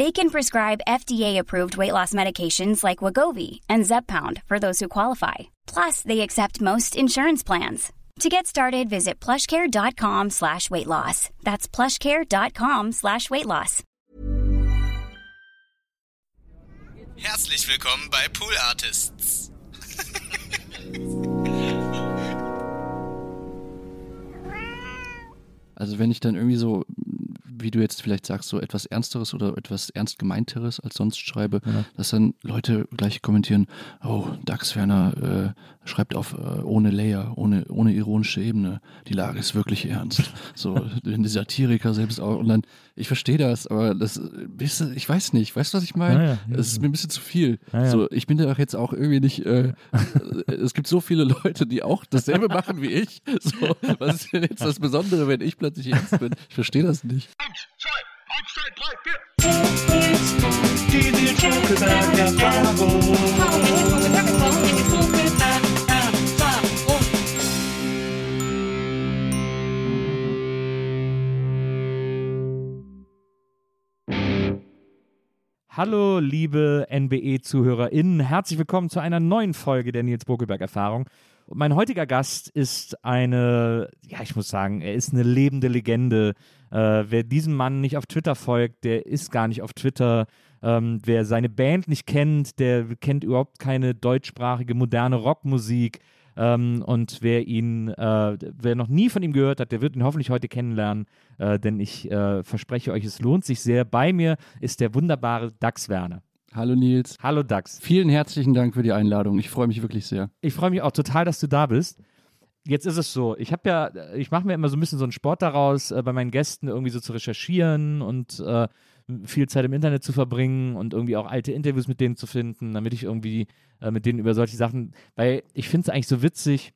They can prescribe FDA-approved weight loss medications like Wagovi and Zepbound for those who qualify. Plus, they accept most insurance plans. To get started, visit plushcare.com slash weight loss. That's plushcare.com slash weight loss. Herzlich willkommen bei Pool Artists. Also wenn ich dann irgendwie so, wie du jetzt vielleicht sagst, so etwas Ernsteres oder etwas ernst gemeinteres als sonst schreibe, Ja. dass dann Leute gleich kommentieren, oh, Dax Werner äh, schreibt auf äh, ohne Layer, ohne, ohne ironische Ebene. Die Lage ist wirklich ernst. So, wenn die Satiriker selbst auch, und dann, ich verstehe das, aber das, ich weiß nicht, weißt du, was ich meine? Ja, ja. Es ist mir ein bisschen zu viel. So, ich bin da auch jetzt auch irgendwie nicht, äh, es gibt so viele Leute, die auch dasselbe machen wie ich. So, was ist denn jetzt das Besondere, wenn ich plötzlich ernst bin? Ich verstehe das nicht. Hallo, liebe NBE-ZuhörerInnen. Herzlich willkommen zu einer neuen Folge der Nils Bokelberg-Erfahrung. Und mein heutiger Gast ist eine, ja, ich muss sagen, er ist eine lebende Legende. Äh, wer diesem Mann nicht auf Twitter folgt, der ist gar nicht auf Twitter. Ähm, wer seine Band nicht kennt, der kennt überhaupt keine deutschsprachige moderne Rockmusik. Ähm, und wer ihn, äh, wer noch nie von ihm gehört hat, der wird ihn hoffentlich heute kennenlernen, äh, denn ich äh, verspreche euch, es lohnt sich sehr. Bei mir ist der wunderbare Dax Werner. Hallo Nils. Hallo Dax. Vielen herzlichen Dank für die Einladung. Ich freue mich wirklich sehr. Ich freue mich auch total, dass du da bist. Jetzt ist es so, ich habe ja, ich mache mir immer so ein bisschen so einen Sport daraus, äh, bei meinen Gästen irgendwie so zu recherchieren und äh, viel Zeit im Internet zu verbringen und irgendwie auch alte Interviews mit denen zu finden, damit ich irgendwie äh, mit denen über solche Sachen, weil ich finde es eigentlich so witzig,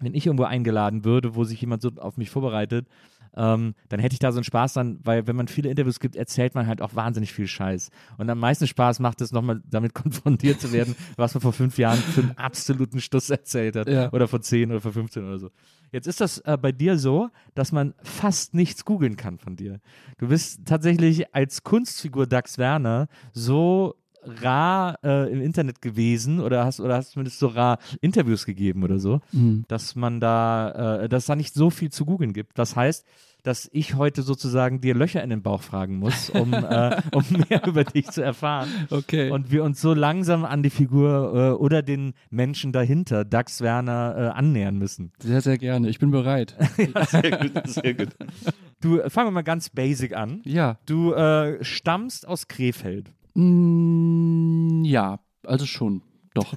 wenn ich irgendwo eingeladen würde, wo sich jemand so auf mich vorbereitet, ähm, dann hätte ich da so einen Spaß dran, weil wenn man viele Interviews gibt, erzählt man halt auch wahnsinnig viel Scheiß. Und am meisten Spaß macht es nochmal damit konfrontiert zu werden, was man vor fünf Jahren für einen absoluten Stuss erzählt hat. Ja. Oder vor zehn oder vor 15 oder so. Jetzt ist das äh, bei dir so, dass man fast nichts googeln kann von dir. Du bist tatsächlich als Kunstfigur Dax Werner so rar äh, im Internet gewesen oder hast oder hast zumindest so rar Interviews gegeben oder so, dass man da, äh, dass es da nicht so viel zu googeln gibt. Das heißt, dass ich heute sozusagen dir Löcher in den Bauch fragen muss, um, äh, um mehr über dich zu erfahren. Okay. Und wir uns so langsam an die Figur äh, oder den Menschen dahinter, Dax Werner, äh, annähern müssen. Sehr, sehr gerne. Ich bin bereit. sehr gut, sehr gut. Du, äh, fangen wir mal ganz basic an. Ja. Du äh, stammst aus Krefeld. Mm, ja, also schon. Doch.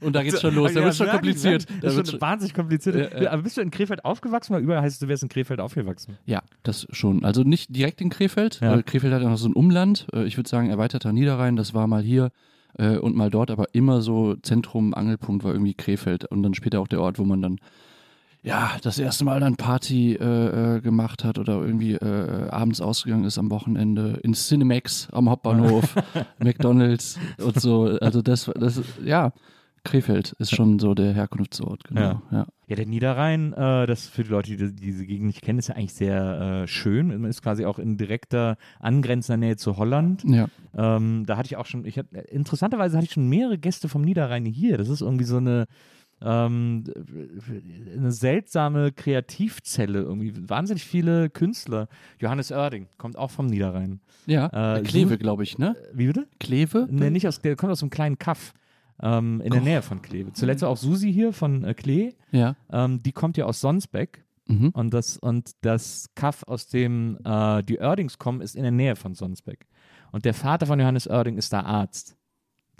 Und da geht's schon los. Da Ja, wird's schon kompliziert. Da Das ist schon wahnsinnig kompliziert. Aber bist du in Krefeld aufgewachsen? Weil überall heißt es, du wärst in Krefeld aufgewachsen. ja, das schon. Also nicht direkt in Krefeld. Ja. Äh, Krefeld hat ja noch so ein Umland. Äh, ich würde sagen, erweiterter Niederrhein. Das war mal hier äh, und mal dort, aber immer so Zentrum, Angelpunkt war irgendwie Krefeld. Und dann später auch der Ort, wo man dann ja, das erste Mal dann Party äh, äh, gemacht hat oder irgendwie äh, abends ausgegangen ist am Wochenende in Cinemax am Hauptbahnhof, McDonalds und so. Also das, das, ja, Krefeld ist schon so der Herkunftsort, genau. Ja. Ja. Ja, der Niederrhein, äh, das für die Leute, die diese Gegend nicht kennen, ist ja eigentlich sehr äh, schön. Man ist quasi auch in direkter angrenzender Nähe zu Holland. ja. Ähm, da hatte ich auch schon, ich hatte, interessanterweise hatte ich schon mehrere Gäste vom Niederrhein hier. Das ist irgendwie so eine, ähm, eine seltsame Kreativzelle irgendwie. Wahnsinnig viele Künstler. Johannes Oerding kommt auch vom Niederrhein. Ja, Äh, Kleve, so- glaube ich, ne? Wie bitte? Kleve? Nee, nicht aus, der kommt aus einem kleinen Kaff. ähm, in der Nähe von Kleve. Zuletzt auch Susi hier von äh, Klee, Ja. ähm, die kommt ja aus Sonsbeck. Mhm. Und das, und das Kaff, aus dem äh, die Oerdings kommen, ist in der Nähe von Sonsbeck. Und der Vater von Johannes Oerding ist da Arzt.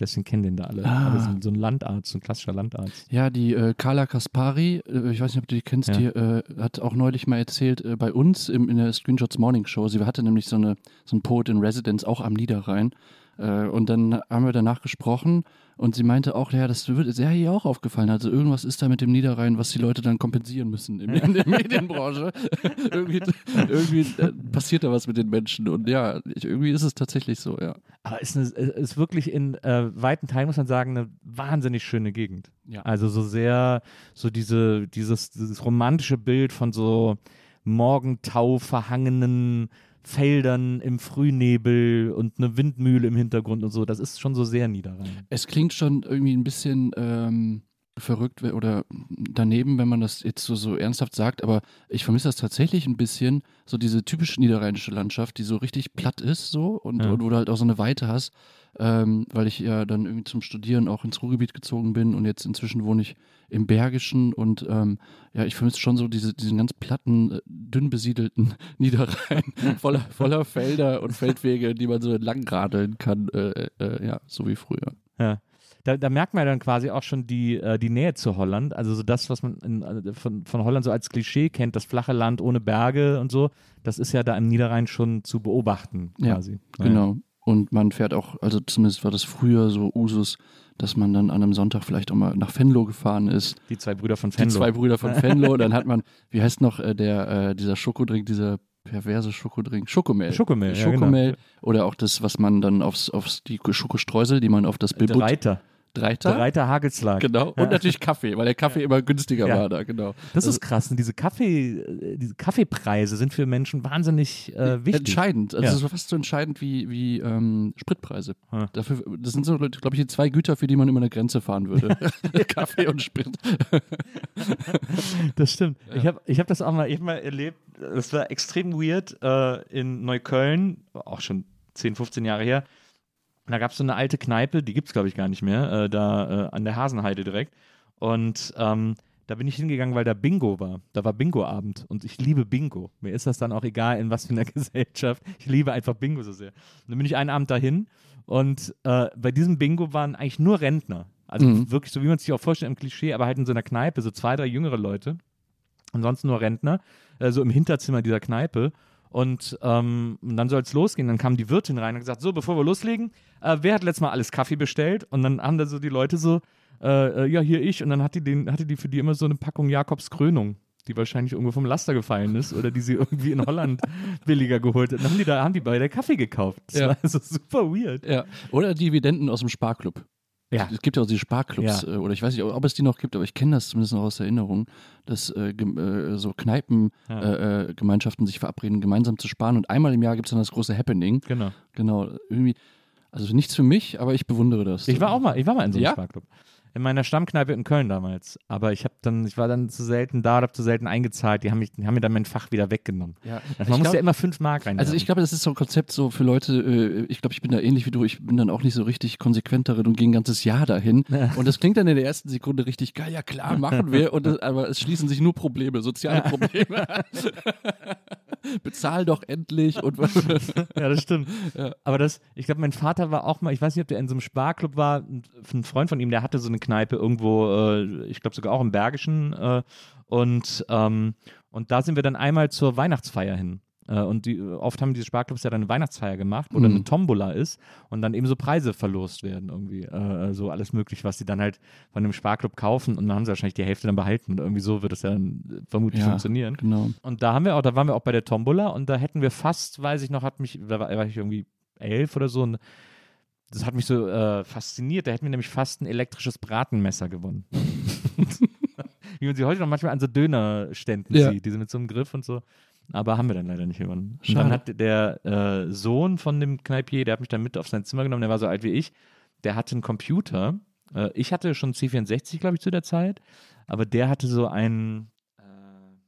Deswegen kennen den da alle. Ah. So ein Landarzt, so ein klassischer Landarzt. Ja, die äh, Carla Kaspari, äh, ich weiß nicht, ob du die kennst, Ja. die äh, hat auch neulich mal erzählt, äh, bei uns im, in der Screenshots Morning Show, sie hatte nämlich so, eine, so einen Poet in Residence auch am Niederrhein. Äh, und dann haben wir danach gesprochen und sie meinte auch, ja, das wird sehr hier auch aufgefallen. Also irgendwas ist da mit dem Niederrhein, was die Leute dann kompensieren müssen in, in der Medienbranche. irgendwie irgendwie äh, passiert da was mit den Menschen. Und ja, ich, irgendwie ist es tatsächlich so, ja. Aber ist, eine, ist wirklich in äh, weiten Teilen, muss man sagen, eine wahnsinnig schöne Gegend. Ja. Also so sehr, so diese, dieses, dieses romantische Bild von so Morgentau verhangenen Feldern im Frühnebel und eine Windmühle im Hintergrund und so, das ist schon so sehr Niederrhein. Es klingt schon irgendwie ein bisschen ähm, verrückt oder daneben, wenn man das jetzt so, so ernsthaft sagt, aber ich vermisse das tatsächlich ein bisschen, so diese typische niederrheinische Landschaft, die so richtig platt ist so und, Ja. und wo du halt auch so eine Weite hast, ähm, weil ich ja dann irgendwie zum Studieren auch ins Ruhrgebiet gezogen bin und jetzt inzwischen wohne ich im Bergischen und ähm, ja, ich vermisse schon so diese, diesen ganz platten, äh, dünn besiedelten Niederrhein, voller, voller Felder und Feldwege, die man so entlang radeln kann, äh, äh, ja, so wie früher. Ja. Da, da merkt man ja dann quasi auch schon die, äh, die Nähe zu Holland. Also so das, was man in, äh, von, von Holland so als Klischee kennt, das flache Land ohne Berge und so, das ist ja da im Niederrhein schon zu beobachten Ja, quasi. Genau. Und man fährt auch, also zumindest war das früher so Usus, dass man dann an einem Sonntag vielleicht auch mal nach Venlo gefahren ist. Die zwei Brüder von Die Venlo. zwei Brüder von Venlo. dann hat man, wie heißt noch äh, der, äh, dieser Schokodrink, dieser perverse Schokodrink? Schokomel. Schokomel, ja, Schokomel. genau. Oder auch das, was man dann aufs, aufs die Schokostreusel, die man auf das Der Bilbut. Reiter. Dreiter. Der Reiter Hagelslag. Genau. Und natürlich Kaffee, weil der Kaffee immer günstiger Ja. war da, genau. Das ist krass. Und diese Kaffee, äh, diese Kaffeepreise sind für Menschen wahnsinnig äh, wichtig. Entscheidend. Also Ja. so fast so entscheidend wie, wie ähm, Spritpreise. Ja. Dafür, das sind so, glaube ich, die zwei Güter, für die man immer eine Grenze fahren würde. Kaffee und Sprit. Das stimmt. Ich habe ich hab das auch mal, ich hab mal erlebt, das war extrem weird äh, in Neukölln, auch schon 10, 15 Jahre her. Da gab es so eine alte Kneipe, die gibt es, glaube ich, gar nicht mehr, äh, da äh, an der Hasenheide direkt. Und ähm, da bin ich hingegangen, weil da Bingo war. Da war Bingo-Abend und ich liebe Bingo. Mir ist das dann auch egal, in was für einer Gesellschaft. Ich liebe einfach Bingo so sehr. Und dann bin ich einen Abend dahin und äh, bei diesem Bingo waren eigentlich nur Rentner. Also Mhm. wirklich so, wie man sich auch vorstellt im Klischee, aber halt in so einer Kneipe, so zwei, drei jüngere Leute. Ansonsten nur Rentner, äh, so im Hinterzimmer dieser Kneipe. Und ähm, dann soll es losgehen. Dann kam die Wirtin rein und gesagt: So, bevor wir loslegen, äh, wer hat letztes Mal alles Kaffee bestellt? Und dann haben da so die Leute so: äh, äh, Ja, hier ich. Und dann hat die, den, hatte die für die immer so eine Packung Jakobs Krönung, die wahrscheinlich irgendwo vom Laster gefallen ist oder die sie irgendwie in Holland billiger geholt hat. Dann haben die da haben die beide Kaffee gekauft. Das Ja. war also super weird. Ja. Oder Dividenden aus dem Sparclub. Ja. Es gibt ja auch diese Sparclubs, Ja. äh, oder ich weiß nicht, ob es die noch gibt, aber ich kenne das zumindest noch aus Erinnerung, dass äh, äh, so Kneipengemeinschaften Ja. äh, Gemeinschaften sich verabreden, gemeinsam zu sparen. Und einmal im Jahr gibt es dann das große Happening. Genau. Genau. Irgendwie, also nichts für mich, aber ich bewundere das. Ich war auch mal, ich war mal in so einem Ja? Sparklub. In meiner Stammkneipe in Köln damals. Aber ich habe dann, ich war dann zu selten da, habe zu selten eingezahlt. Die haben, mich, die haben mir dann mein Fach wieder weggenommen. Ja. Man Ich muss ja immer fünf Mark rein. Also ich glaube, das ist so ein Konzept so für Leute, äh, ich glaube, ich bin da ähnlich wie du, ich bin dann auch nicht so richtig konsequent darin und gehe ein ganzes Jahr dahin. Und das klingt dann in der ersten Sekunde richtig geil, ja klar, machen wir. Und das, aber es schließen sich nur Probleme, soziale Probleme. Bezahl doch endlich und ja, das stimmt. Aber das, ich glaube, mein Vater war auch mal, ich weiß nicht, ob der in so einem Sparklub war, ein, ein Freund von ihm, der hatte so eine Kneipe irgendwo, äh, ich glaube sogar auch im Bergischen. Äh, und, ähm, und da sind wir dann einmal zur Weihnachtsfeier hin. Äh, Und die, oft haben diese Sparclubs ja dann eine Weihnachtsfeier gemacht, wo dann Mhm. eine Tombola ist und dann eben so Preise verlost werden irgendwie. Äh, so alles mögliche, was sie dann halt von dem Sparclub kaufen und dann haben sie wahrscheinlich die Hälfte dann behalten und irgendwie so wird es ja dann äh, vermutlich Ja. funktionieren. genau. Und da haben wir auch, da waren wir auch bei der Tombola und da hätten wir fast, weiß ich noch, hat mich, da war, war ich irgendwie elf oder so und das hat mich so äh, fasziniert. Da hätten wir nämlich fast ein elektrisches Bratenmesser gewonnen. Wie man sie heute noch manchmal an so Dönerständen Ja. sieht, diese mit so einem Griff und so. Aber haben wir dann leider nicht gewonnen. Und dann hat der äh, Sohn von dem Kneipier, der hat mich dann mit auf sein Zimmer genommen, der war so alt wie ich, der hatte einen Computer. Äh, ich hatte schon C64, glaube ich, zu der Zeit, aber der hatte so einen äh,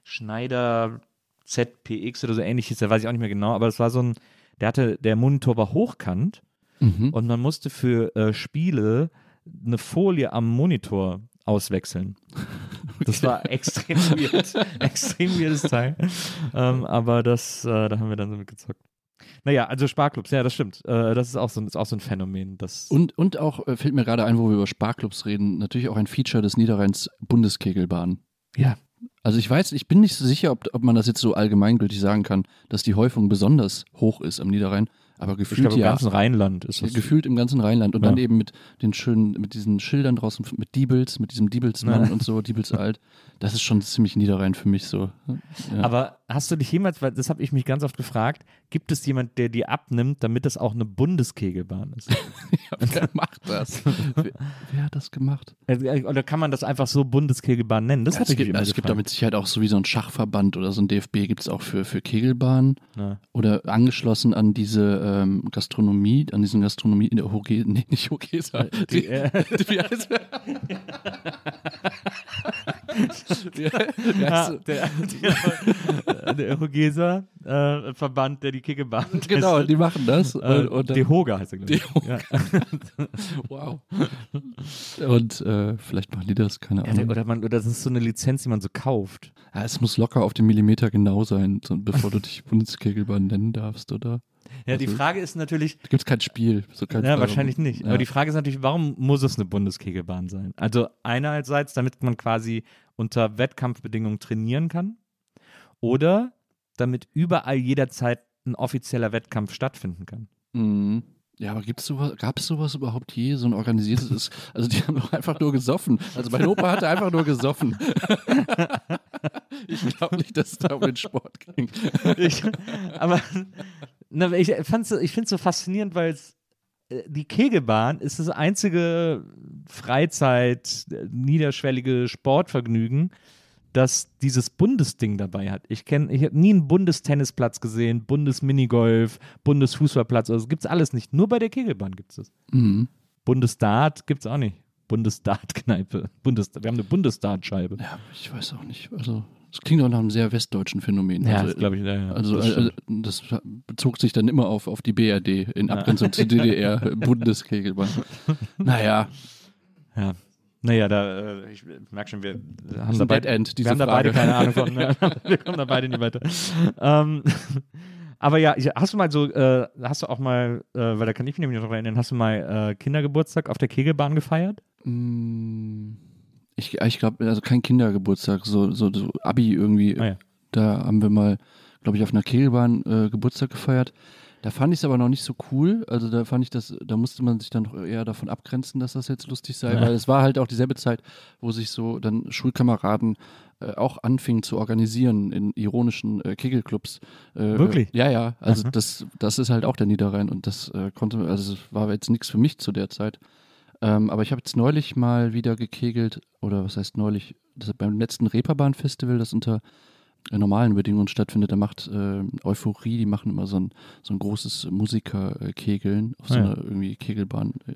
Schneider ZPX oder so ähnliches, da weiß ich auch nicht mehr genau, aber das war so ein, der hatte, der Monitor war hochkant Mhm. und man musste für äh, Spiele eine Folie am Monitor auswechseln. Das war extrem weird. extrem weirdes Teil. Ähm, aber das, äh, da haben wir dann so mitgezockt. Naja, also Sparklubs, ja, das stimmt. Äh, das ist auch, so, ist auch so ein Phänomen. Das Und, und auch, äh, fällt mir gerade ein, wo wir über Sparklubs reden, natürlich auch ein Feature des Niederrheins Bundeskegelbahn. Ja. Also ich weiß, ich bin nicht so sicher, ob, ob man das jetzt so allgemeingültig sagen kann, dass die Häufung besonders hoch ist am Niederrhein. Aber ich gefühlt glaube, im ja. ganzen Rheinland ist das. Gefühlt im ganzen Rheinland und Ja. dann eben mit den schönen, mit diesen Schildern draußen, mit Diebels, mit diesem Diebelsmann Ja. und so, Diebels alt. Das ist schon ziemlich Niederrhein für mich so. Ja. Aber hast du dich jemals, weil das habe ich mich ganz oft gefragt, gibt es jemand, der die abnimmt, damit das auch eine Bundeskegelbahn ist? wer macht das? wer, wer hat das gemacht? Äh, Oder kann man das einfach so Bundeskegelbahn nennen? Das Ja, hatte es ich gibt, immer also es gibt da mit Sicherheit auch so wie so ein Schachverband oder so ein DFB gibt es auch für, für Kegelbahn Ja. oder angeschlossen an diese ähm, Gastronomie, an diesen Gastronomie in der Hoge, nee, nicht Hogesa. Die, äh, wie heißt wie, wie ja, heißt, der, der, der Eurogeser äh, Verband, der die Kegelbahn genau, testet. die machen das. Äh, und, und dann, die Hoga heißt er, glaube ich. Ja. wow. Und äh, vielleicht machen die das, keine Ja, Ahnung. oder, man, oder das ist so eine Lizenz, die man so kauft. Ja, es muss locker auf den Millimeter genau sein, bevor du dich Bundeskegelbahn nennen darfst, oder? Ja, die Also- Frage ist natürlich, Da gibt es kein Spiel. So kein ja, Fall. wahrscheinlich nicht. Ja. Aber die Frage ist natürlich, warum muss es eine Bundeskegelbahn sein? Also einerseits, damit man quasi unter Wettkampfbedingungen trainieren kann oder damit überall jederzeit ein offizieller Wettkampf stattfinden kann. Mhm. Ja, aber gibt's sowas, gab es sowas überhaupt je, so ein organisiertes, also die haben doch einfach nur gesoffen. Also mein Opa hatte einfach nur gesoffen. ich glaube nicht, dass es da um den Sport ging. Ich, aber na, ich, ich finde es so faszinierend, weil äh, die Kegelbahn ist das einzige Freizeit, äh, niederschwellige Sportvergnügen, das dieses Bundesding dabei hat. Ich kenne, ich habe nie einen Bundestennisplatz gesehen, Bundesminigolf, Bundesfußballplatz, also gibt es alles nicht. Nur bei der Kegelbahn gibt es das. Mhm. Bundesdart gibt es auch nicht. Bundesdart-Kneipe. Bundes, wir haben eine Bundesdart-Scheibe. Ja, ich weiß auch nicht. Also, es klingt auch nach einem sehr westdeutschen Phänomen. Ja, also, das glaube ich. Ja, ja, Also das stimmt. das bezog sich dann immer auf, auf die BRD in Abgrenzung zur DDR, Bundeskegelbahn. Naja, Ja. Naja, da, äh, ich merke schon, wir haben da Dead End, wir haben da beide keine Ahnung von. Ne? wir kommen da beide nicht weiter. Ähm, aber ja, hast du mal so, äh, hast du auch mal, äh, weil da kann ich mich nämlich noch erinnern, hast du mal äh, Kindergeburtstag auf der Kegelbahn gefeiert? Mm, Ich, ich glaube, also kein Kindergeburtstag, so, so, so Abi irgendwie. Ah ja. Da haben wir mal, glaube ich, auf einer Kegelbahn äh, Geburtstag gefeiert. Da fand ich es aber noch nicht so cool. Also da fand ich das, da musste man sich dann noch eher davon abgrenzen, dass das jetzt lustig sei, Ja. weil es war halt auch dieselbe Zeit, wo sich so dann Schulkameraden äh, auch anfingen zu organisieren in ironischen äh, Kegelclubs. Äh, Wirklich? Äh, ja, ja. Also Aha. das, das ist halt auch der Niederrhein und das äh, konnte, also es war jetzt nichts für mich zu der Zeit. Ähm, aber ich habe jetzt neulich mal wieder gekegelt, oder was heißt neulich, das beim letzten Reeperbahn-Festival, das unter äh, normalen Bedingungen stattfindet, da macht äh, Euphorie, die machen immer so ein, so ein großes Musiker-Kegeln auf so Ah ja. einer irgendwie Kegelbahn äh,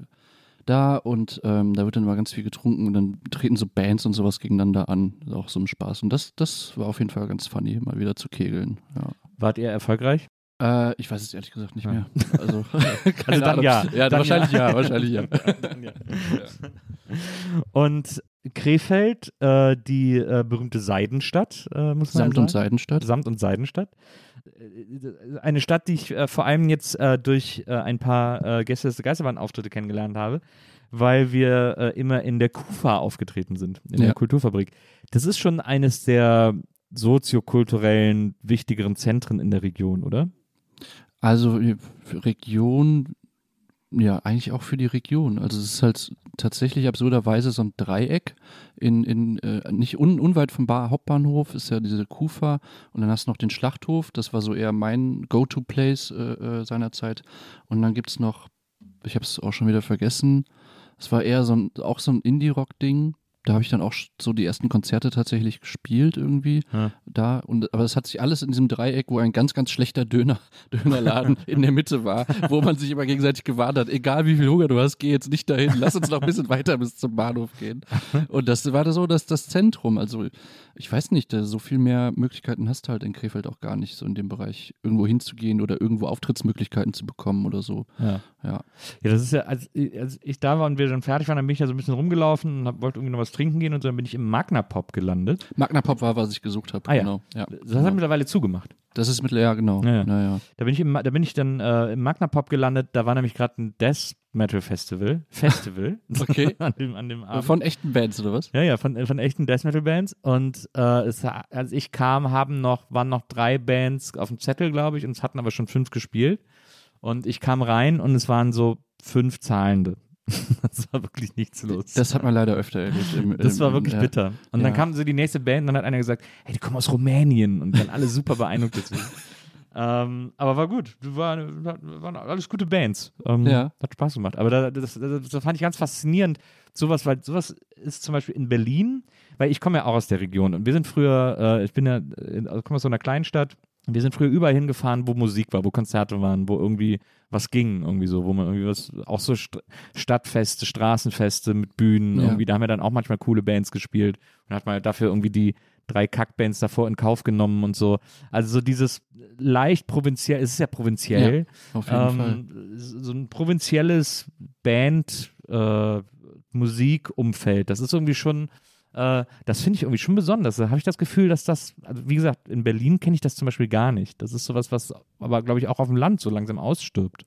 da und ähm, da wird dann mal ganz viel getrunken und dann treten so Bands und sowas gegeneinander an, auch so ein Spaß. Und das, das war auf jeden Fall ganz funny, mal wieder zu kegeln. Ja. Wart ihr erfolgreich? Äh, ich weiß es ehrlich gesagt nicht Ja. mehr. Also, keine Also dann ja. Ja, Dann wahrscheinlich ja. ja, wahrscheinlich ja. Und Krefeld, äh, die äh, berühmte Seidenstadt, äh, muss man Samt sagen. und Seidenstadt. Samt und Seidenstadt. Äh, Eine Stadt, die ich äh, vor allem jetzt durch ein paar äh, Gäste des Geisterbahn-Auftritte kennengelernt habe, weil wir immer in der KUFA aufgetreten sind, in der Kulturfabrik. Das ist schon eines der soziokulturellen wichtigeren Zentren in der Region, oder? Also äh, Region, ja, eigentlich auch für die Region. Also es ist halt tatsächlich absurderweise so ein Dreieck in, in äh, nicht un, unweit vom Bar Hauptbahnhof ist ja diese Kufa und dann hast du noch den Schlachthof, das war so eher mein Go-To-Place äh, äh, seinerzeit. Und dann gibt es noch, ich habe es auch schon wieder vergessen, es war eher so ein, auch so ein Indie-Rock-Ding. Da habe ich dann auch so die ersten Konzerte tatsächlich gespielt irgendwie. Ja. da. Und, aber es hat sich alles in diesem Dreieck, wo ein ganz, ganz schlechter Döner, Dönerladen in der Mitte war, wo man sich immer gegenseitig gewarnt hat, egal wie viel Hunger du hast, geh jetzt nicht dahin, lass uns noch ein bisschen weiter bis zum Bahnhof gehen. Und das war so dass das Zentrum. Also ich weiß nicht, so viel mehr Möglichkeiten hast du halt in Krefeld auch gar nicht, so in dem Bereich irgendwo hinzugehen oder irgendwo Auftrittsmöglichkeiten zu bekommen oder so. Ja. Ja. Ja, das ist ja, als, als ich da war und wir dann fertig waren, dann bin ich ja so ein bisschen rumgelaufen und hab, wollte irgendwie noch was trinken gehen und so, dann bin ich im Magna Pop gelandet. Magna Pop war, was ich gesucht habe. Ah, ja. genau. Ja. Das genau. hat mittlerweile zugemacht. Das ist mit, ja, genau. Ja, ja. Naja. Da bin ich, im, da bin ich dann äh, im Magna Pop gelandet, da war nämlich gerade ein Death Metal Festival. Festival. Okay. an, dem, an dem Abend. Von echten Bands oder was? Ja, ja, von, von echten Death Metal Bands. Und äh, es, als ich kam, haben noch, waren noch drei Bands auf dem Zettel, glaube ich, und es hatten aber schon fünf gespielt. Und ich kam rein und es waren so fünf Zahlende. das war wirklich nichts los. Das hat man leider öfter erlebt. Im, Das im, war im, wirklich ja. bitter. Und dann Ja. kam so die nächste Band und dann hat einer gesagt, hey, die kommen aus Rumänien und dann alle super beeindruckt deswegen. ähm, aber war gut. War, waren alles gute Bands. Ähm, Ja. Hat Spaß gemacht. Aber da, das, das, das fand ich ganz faszinierend. Sowas, weil sowas ist zum Beispiel in Berlin, weil ich komme ja auch aus der Region und wir sind früher, äh, ich bin ja, in, also komme aus so einer kleinen Stadt. Wir sind früher überall hingefahren, wo Musik war, wo Konzerte waren, wo irgendwie was ging, irgendwie so, wo man irgendwie was, auch so St Stadtfeste, Straßenfeste mit Bühnen, Ja. irgendwie, da haben wir dann auch manchmal coole Bands gespielt und hat man dafür irgendwie die drei Kackbands davor in Kauf genommen und so. Also so dieses leicht provinziell, es ist ja provinziell, Auf jeden Fall. ähm, so ein provinzielles Band, äh, Musikumfeld, das ist irgendwie schon, äh, das finde ich irgendwie schon besonders. Da habe ich das Gefühl, dass das, also wie gesagt, in Berlin kenne ich das zum Beispiel gar nicht. Das ist sowas, was aber, glaube ich, auch auf dem Land so langsam ausstirbt.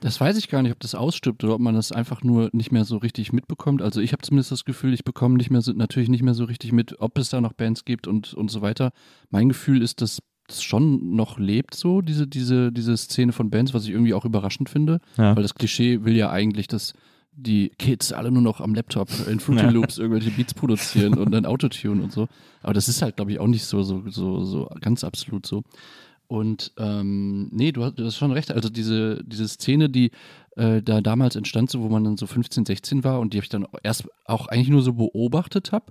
Das weiß ich gar nicht, ob das ausstirbt oder ob man das einfach nur nicht mehr so richtig mitbekommt. Also ich habe zumindest das Gefühl, ich bekomme nicht mehr so, natürlich nicht mehr so richtig mit, ob es da noch Bands gibt und, und so weiter. Mein Gefühl ist, dass das schon noch lebt so, diese, diese, diese Szene von Bands, was ich irgendwie auch überraschend finde. Ja. Weil das Klischee will ja eigentlich, dass die Kids alle nur noch am Laptop in Fruity. Loops irgendwelche Beats produzieren und dann Autotune und so. Aber das ist halt, glaube ich, auch nicht so, so, so, so ganz absolut so. Und ähm, nee, du hast, du hast schon recht. Also diese, diese Szene, die äh, da damals entstand, so wo man dann so 15, 16 war und die habe ich dann erst auch eigentlich nur so beobachtet habe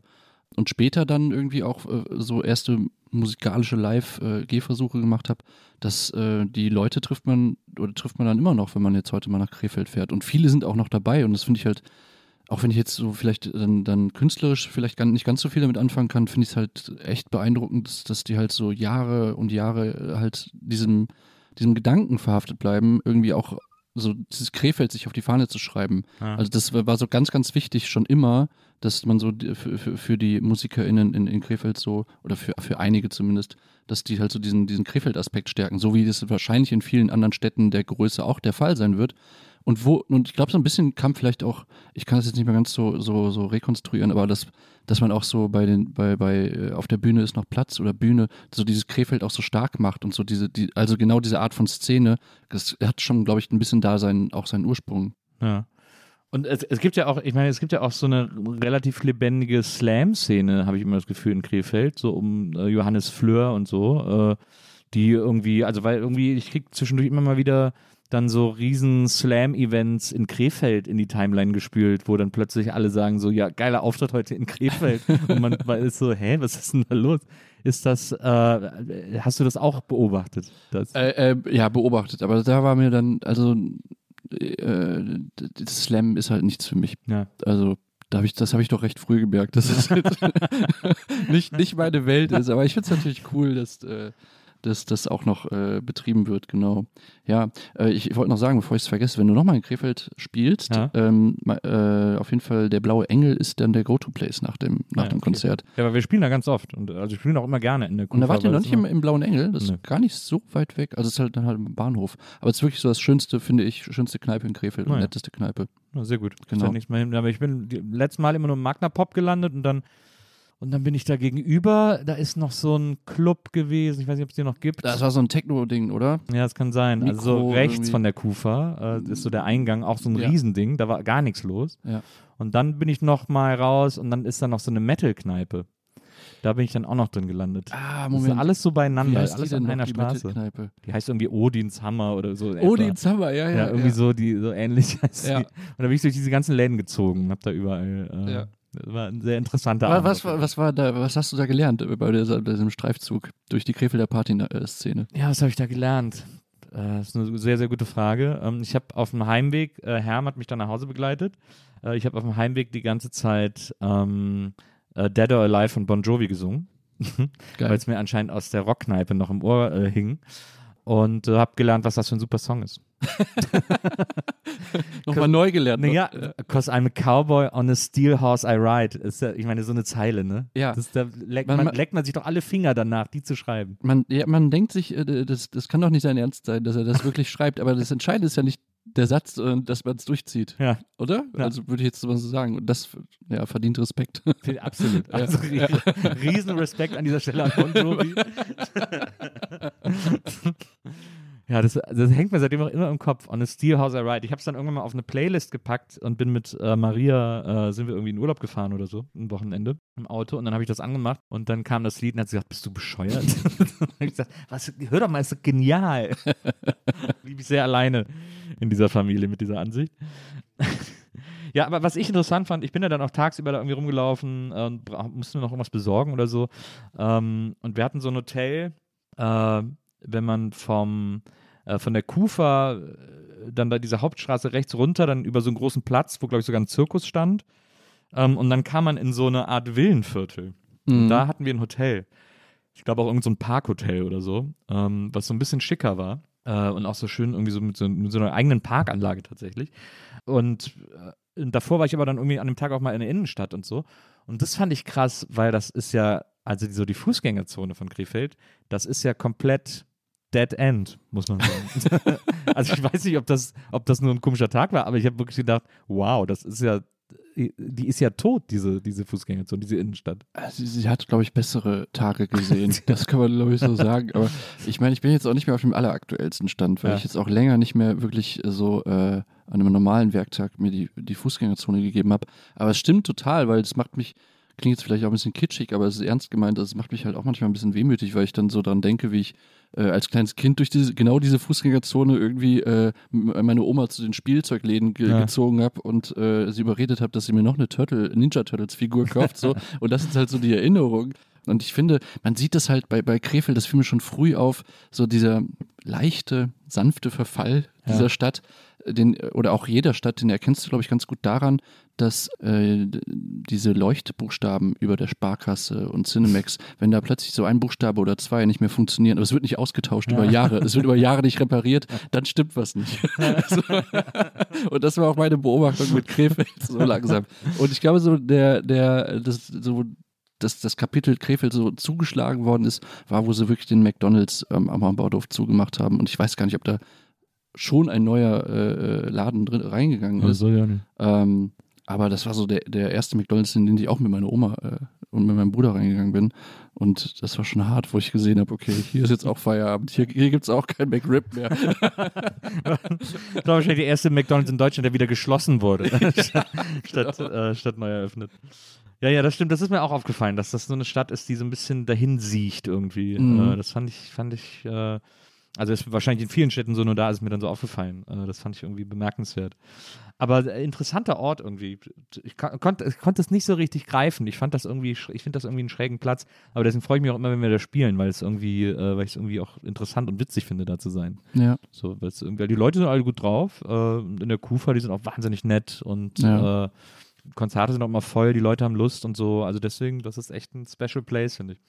und später dann irgendwie auch äh, so erste musikalische Live-Gehversuche gemacht habe, dass äh, die Leute trifft man oder trifft man dann immer noch, wenn man jetzt heute mal nach Krefeld fährt. Und viele sind auch noch dabei und das finde ich halt, auch wenn ich jetzt so vielleicht dann, dann künstlerisch vielleicht gar nicht ganz so viel damit anfangen kann, finde ich es halt echt beeindruckend, dass, dass die halt so Jahre und Jahre halt diesem, diesem Gedanken verhaftet bleiben, irgendwie auch so dieses Krefeld sich auf die Fahne zu schreiben. Ja. Also das war so ganz, ganz wichtig schon immer, dass man so für, für, für die MusikerInnen in, in Krefeld so, oder für, für einige zumindest, dass die halt so diesen, diesen Krefeld-Aspekt stärken, so wie das wahrscheinlich in vielen anderen Städten der Größe auch der Fall sein wird. Und wo, und ich glaube, so ein bisschen kam vielleicht auch, ich kann das jetzt nicht mehr ganz so, so, so rekonstruieren, aber das, dass man auch so bei den, bei, bei, äh, auf der Bühne ist noch Platz oder Bühne, so dieses Krefeld auch so stark macht und so diese, die, also genau diese Art von Szene, das hat schon, glaube ich, ein bisschen da sein, auch seinen Ursprung. Ja. Und es, es gibt ja auch, ich meine, es gibt ja auch so eine relativ lebendige Slam-Szene, habe ich immer das Gefühl, in Krefeld, so um äh, Johannes Fleur und so, äh, die irgendwie, also weil irgendwie, ich krieg zwischendurch immer mal wieder dann so riesen Slam-Events in Krefeld in die Timeline gespült, wo dann plötzlich alle sagen so, ja, geiler Auftritt heute in Krefeld. und man, man ist so, hä, was ist denn da los? Ist das, äh, hast du das auch beobachtet? Das, Äh, äh, ja, beobachtet, aber da war mir dann, also äh, das Slam ist halt nichts für mich. ja. Also da hab ich, das habe ich doch recht früh gemerkt, dass es jetzt nicht, nicht meine Welt ist. Aber ich finde es natürlich cool, dass, äh, dass das auch noch äh, betrieben wird, genau. Ja, äh, ich wollte noch sagen, bevor ich es vergesse, wenn du nochmal in Krefeld spielst, Ja. ähm, äh, auf jeden Fall der Blaue Engel ist dann der Go-To-Place nach dem, nach Ja, dem okay. Konzert. ja, aber wir spielen da ganz oft und also wir spielen auch immer gerne in der Und da Kufa, wart ihr noch nicht im, im Blauen Engel, das Nee. ist gar nicht so weit weg. Also es ist halt dann halt im Bahnhof. Aber es ist wirklich so das schönste, finde ich, schönste Kneipe in Krefeld und Ah ja. netteste Kneipe. Ja, sehr gut. Genau. Ist ja nichts mehr hin. Aber ich bin die letzten Mal immer nur im Magna Pop gelandet und dann und dann bin ich da gegenüber. Da ist noch so ein Club gewesen. Ich weiß nicht, ob es den noch gibt. Das war so ein Techno-Ding, oder? ja, das kann sein. also so Mikro rechts irgendwie. von der Kufa äh, ist so der Eingang, auch so ein Ja. Riesending. Da war gar nichts los. Ja. Und dann bin ich noch mal raus und dann ist da noch so eine Metal-Kneipe. Da bin ich dann auch noch drin gelandet. Ah, Das ist alles so beieinander, alles an einer die Straße. Die heißt irgendwie Odins Hammer oder so. Odins Hammer, ja, ja. Ja, irgendwie so, die, so ähnlich heißt Ja. die. Und da bin ich durch diese ganzen Läden gezogen, hab da überall. Äh, Ja. Das war ein sehr interessanter Was, Abend. was, war- was war da, was hast du da gelernt bei dieser, diesem Streifzug durch die Krefelder Party-Szene? Ja, was habe ich da gelernt? Äh, Das ist eine sehr, sehr gute Frage. Ähm, Ich habe auf dem Heimweg, äh, Herm hat mich dann nach Hause begleitet. Äh, Ich habe auf dem Heimweg die ganze Zeit ähm, äh, Dead or Alive von Bon Jovi gesungen, weil es mir anscheinend aus der Rockkneipe noch im Ohr äh, hing. Und äh, habe gelernt, was das für ein super Song ist. Nochmal neu gelernt. ne? Naja, cause I'm a cowboy on a steel horse I ride. Ist ja, ich meine, so eine Zeile, ne? Ja. Das, da leckt Man- man, leckt man sich doch alle Finger danach, die zu schreiben. Man, ja, man denkt sich, äh, das, das kann doch nicht sein Ernst sein, dass er das wirklich schreibt, aber das Entscheidende ist ja nicht der Satz, sondern dass man es durchzieht, Ja, oder? Ja. Also würde ich jetzt mal so sagen. Und das ja, verdient Respekt. absolut. Also Ja. rie- riesen Respekt an dieser Stelle an Bon Jovi. Ja, das, das hängt mir seitdem auch immer im Kopf. On a Steel House I Ride. Ich habe es dann irgendwann mal auf eine Playlist gepackt und bin mit äh, Maria, äh, sind wir irgendwie in Urlaub gefahren oder so, ein Wochenende im Auto. Und dann habe ich das angemacht und dann kam das Lied und hat sie gesagt, bist du bescheuert? und ich gesagt, was, hör doch mal, ist doch genial. Blieb ich sehr alleine in dieser Familie mit dieser Ansicht. Ja, aber was ich interessant fand, ich bin ja dann auch tagsüber da irgendwie rumgelaufen äh, und musste mir noch irgendwas besorgen oder so. Ähm, und wir hatten so ein Hotel, äh, wenn man vom, äh, von der Kufa äh, dann da diese Hauptstraße rechts runter, dann über so einen großen Platz, wo, glaube ich, sogar ein Zirkus stand. Ähm, und dann kam man in so eine Art Villenviertel. Und Mhm. da hatten wir ein Hotel. Ich glaube auch irgend so ein Parkhotel oder so, ähm, was so ein bisschen schicker war. Äh, und auch so schön irgendwie so mit, so mit so einer eigenen Parkanlage tatsächlich. Und äh, davor war ich aber dann irgendwie an dem Tag auch mal in der Innenstadt und so. Und das fand ich krass, weil das ist ja, also die, so die Fußgängerzone von Krefeld, das ist ja komplett Dead End, muss man sagen. also ich weiß nicht, ob das, ob das nur ein komischer Tag war, aber ich habe wirklich gedacht, wow, das ist ja, die ist ja tot, diese, diese Fußgängerzone, diese Innenstadt. Sie, sie hat, glaube ich, bessere Tage gesehen. Das kann man, glaube ich, so sagen. Aber ich meine, ich bin jetzt auch nicht mehr auf dem alleraktuellsten Stand, weil Ja. ich jetzt auch länger nicht mehr wirklich so äh, an einem normalen Werktag mir die, die Fußgängerzone gegeben habe. Aber es stimmt total, weil es macht mich, klingt jetzt vielleicht auch ein bisschen kitschig, aber es ist ernst gemeint, also es macht mich halt auch manchmal ein bisschen wehmütig, weil ich dann so dran denke, wie ich äh, als kleines Kind durch diese, genau diese Fußgängerzone irgendwie äh, meine Oma zu den Spielzeugläden ge Ja. gezogen habe und äh, sie überredet habe, dass sie mir noch eine Turtle, Ninja Turtles Figur kauft. So. und das ist halt so die Erinnerung. Und ich finde, man sieht das halt bei, bei Krefeld, das fiel mir schon früh auf, so dieser leichte, sanfte Verfall Ja. dieser Stadt, äh, den, oder auch jeder Stadt, den erkennst du, glaube ich, ganz gut daran, dass äh, diese Leuchtbuchstaben über der Sparkasse und Cinemax, wenn da plötzlich so ein Buchstabe oder zwei nicht mehr funktionieren, aber es wird nicht ausgetauscht über Jahre, es wird über Jahre nicht repariert, dann stimmt was nicht. so. Und das war auch meine Beobachtung mit Krefeld so langsam. Und ich glaube, so der, der, das, so dass das Kapitel Krefeld so zugeschlagen worden ist, war, wo sie wirklich den McDonalds ähm, am Hambaudorf zugemacht haben. Und ich weiß gar nicht, ob da schon ein neuer äh, Laden drin reingegangen ist. ja nicht. Ähm, aber das war so der, der erste McDonalds, in den ich auch mit meiner Oma äh, und mit meinem Bruder reingegangen bin. Und das war schon hart, wo ich gesehen habe, okay, hier ist jetzt auch Feierabend, hier, hier gibt es auch kein McRib mehr. Das war wahrscheinlich der erste McDonalds in Deutschland, der wieder geschlossen wurde, statt, äh, statt neu eröffnet. Ja, ja, das stimmt. Das ist mir auch aufgefallen, dass das so eine Stadt ist, die so ein bisschen dahin siecht irgendwie. Mhm. Äh, das fand ich, fand ich, äh, also ist wahrscheinlich in vielen Städten so, nur da ist mir dann so aufgefallen. Äh, das fand ich irgendwie bemerkenswert. Aber äh, interessanter Ort irgendwie. Ich, kon- konnte, ich konnte es nicht so richtig greifen. Ich fand das irgendwie, ich finde das irgendwie einen schrägen Platz. Aber deswegen freue ich mich auch immer, wenn wir da spielen, weil es irgendwie, äh, weil ich es irgendwie auch interessant und witzig finde, da zu sein. ja. So, weil die Leute sind alle gut drauf. In der Kufa, die sind auch wahnsinnig nett und Ja. äh, Konzerte sind auch immer voll, die Leute haben Lust und so. Also deswegen, das ist echt ein Special Place, finde ich.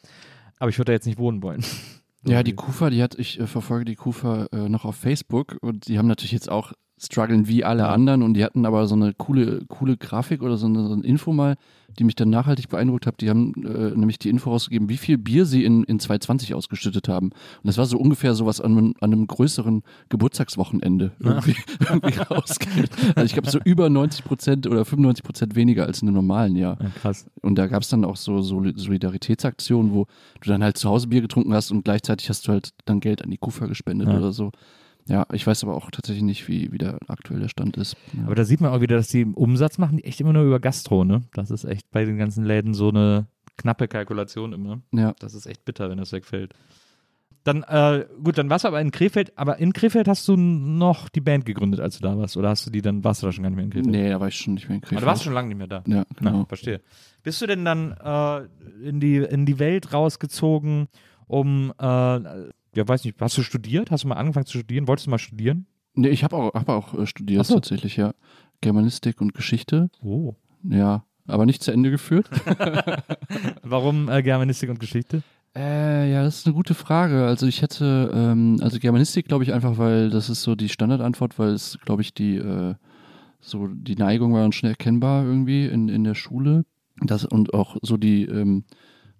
Aber ich würde da jetzt nicht wohnen wollen. Ja, die Kufa, die hat, ich äh, verfolge die Kufa äh, noch auf Facebook und die haben natürlich jetzt auch strugglen wie alle anderen und die hatten aber so eine coole, coole Grafik oder so eine, so ein Info mal, die mich dann nachhaltig beeindruckt hat. Die haben äh, nämlich die Info rausgegeben, wie viel Bier sie in, in 2020 ausgeschüttet haben. Und das war so ungefähr sowas an, an einem größeren Geburtstagswochenende irgendwie, irgendwie rausgeht. Also ich glaube so über 90 Prozent oder 95 Prozent weniger als in einem normalen Jahr. Ja, krass. Und da gab es dann auch so, so Solidaritätsaktionen, wo du dann halt zu Hause Bier getrunken hast und gleichzeitig hast du halt dann Geld an die Kufa gespendet Ja. oder so. Ja, ich weiß aber auch tatsächlich nicht, wie, wie der aktuell der Stand ist. Ja. Aber da sieht man auch wieder, dass die Umsatz machen, die echt immer nur über Gastro, ne? Das ist echt bei den ganzen Läden so eine knappe Kalkulation immer. ja. Das ist echt bitter, wenn das wegfällt. dann, äh, gut, dann warst du aber in Krefeld, aber in Krefeld hast du noch die Band gegründet, als du da warst, oder hast du die dann, warst du da schon gar nicht mehr in Krefeld? Nee, da war ich schon nicht mehr in Krefeld. Aber du warst schon lange nicht mehr da. Ja, genau. Na, verstehe. Bist du denn dann äh, in, die, in die Welt rausgezogen, um, äh, ja, weiß nicht, hast du studiert? Hast du mal angefangen zu studieren? Wolltest du mal studieren? Nee, ich habe auch, hab auch äh, studiert so. tatsächlich, ja. Germanistik und Geschichte. Oh. Ja, aber nicht zu Ende geführt. Warum äh, Germanistik und Geschichte? Äh, ja, das ist eine gute Frage. Also ich hätte, ähm, also Germanistik glaube ich einfach, weil das ist so die Standardantwort, weil es, glaube ich, die, äh, so die Neigung war dann schnell erkennbar irgendwie in, in der Schule. Das, und auch so die, ähm,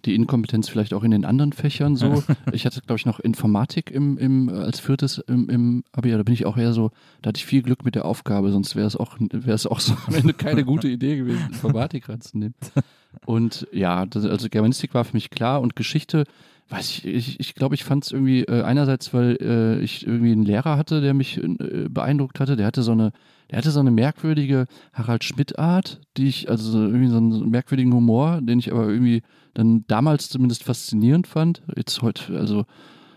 die Inkompetenz vielleicht auch in den anderen Fächern so. ich hatte, glaube ich, noch Informatik im, im, als viertes im, im Abi, da bin ich auch eher so, da hatte ich viel Glück mit der Aufgabe, sonst wäre es auch, wäre es auch so am Ende keine gute Idee gewesen, Informatik ranzunehmen. Und ja, das, also Germanistik war für mich klar und Geschichte, weiß ich, ich, ich glaube, ich fand es irgendwie äh, einerseits, weil äh, ich irgendwie einen Lehrer hatte, der mich äh, beeindruckt hatte, der hatte so eine, der hatte so eine merkwürdige Harald Schmidt-Art, die ich, also so irgendwie so einen merkwürdigen Humor, den ich aber irgendwie dann damals zumindest faszinierend fand. Jetzt heute, also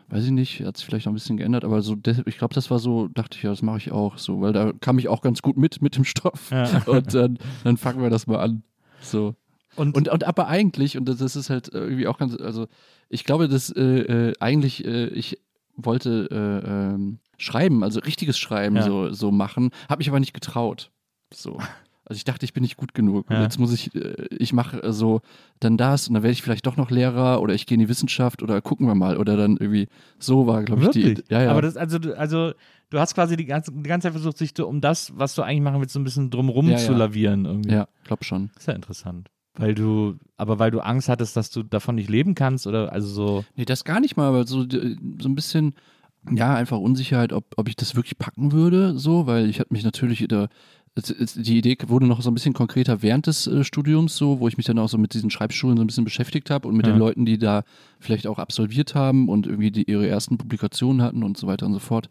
weiß ich nicht, hat sich vielleicht noch ein bisschen geändert, aber so, ich glaube, das war so, dachte ich, ja, das mache ich auch so, weil da kam ich auch ganz gut mit, mit dem Stoff. Ja. Und dann, dann fangen wir das mal an. So. Und, Und, und aber eigentlich, und das, das ist halt irgendwie auch ganz, also ich glaube, dass äh, äh, eigentlich äh, ich wollte äh, ähm, schreiben, also richtiges Schreiben Ja. so, so machen, habe mich aber nicht getraut. So. Also ich dachte, ich bin nicht gut genug. Und Ja. jetzt muss ich, äh, ich mache äh, so dann das und dann werde ich vielleicht doch noch Lehrer oder ich gehe in die Wissenschaft oder gucken wir mal. Oder dann irgendwie so war, glaube ich, Wirklich? die. Ja, ja. Aber das, also, du- also, du hast quasi die ganze, die ganze Zeit versucht, sich um das, was du eigentlich machen willst, so ein bisschen drumrum Ja, zu ja. lavieren irgendwie. ja, glaub schon. ist ja interessant. Weil du, aber weil du Angst hattest, dass du davon nicht leben kannst oder also so. Nee, das gar nicht mal, aber so, äh, so ein bisschen, ja, einfach Unsicherheit, ob, ob ich das wirklich packen würde, so, weil ich hatte mich natürlich da, die Idee wurde noch so ein bisschen konkreter während des äh, Studiums, so, wo ich mich dann auch so mit diesen Schreibschulen so ein bisschen beschäftigt habe und mit Ja. den Leuten, die da vielleicht auch absolviert haben und irgendwie die, ihre ersten Publikationen hatten und so weiter und so fort.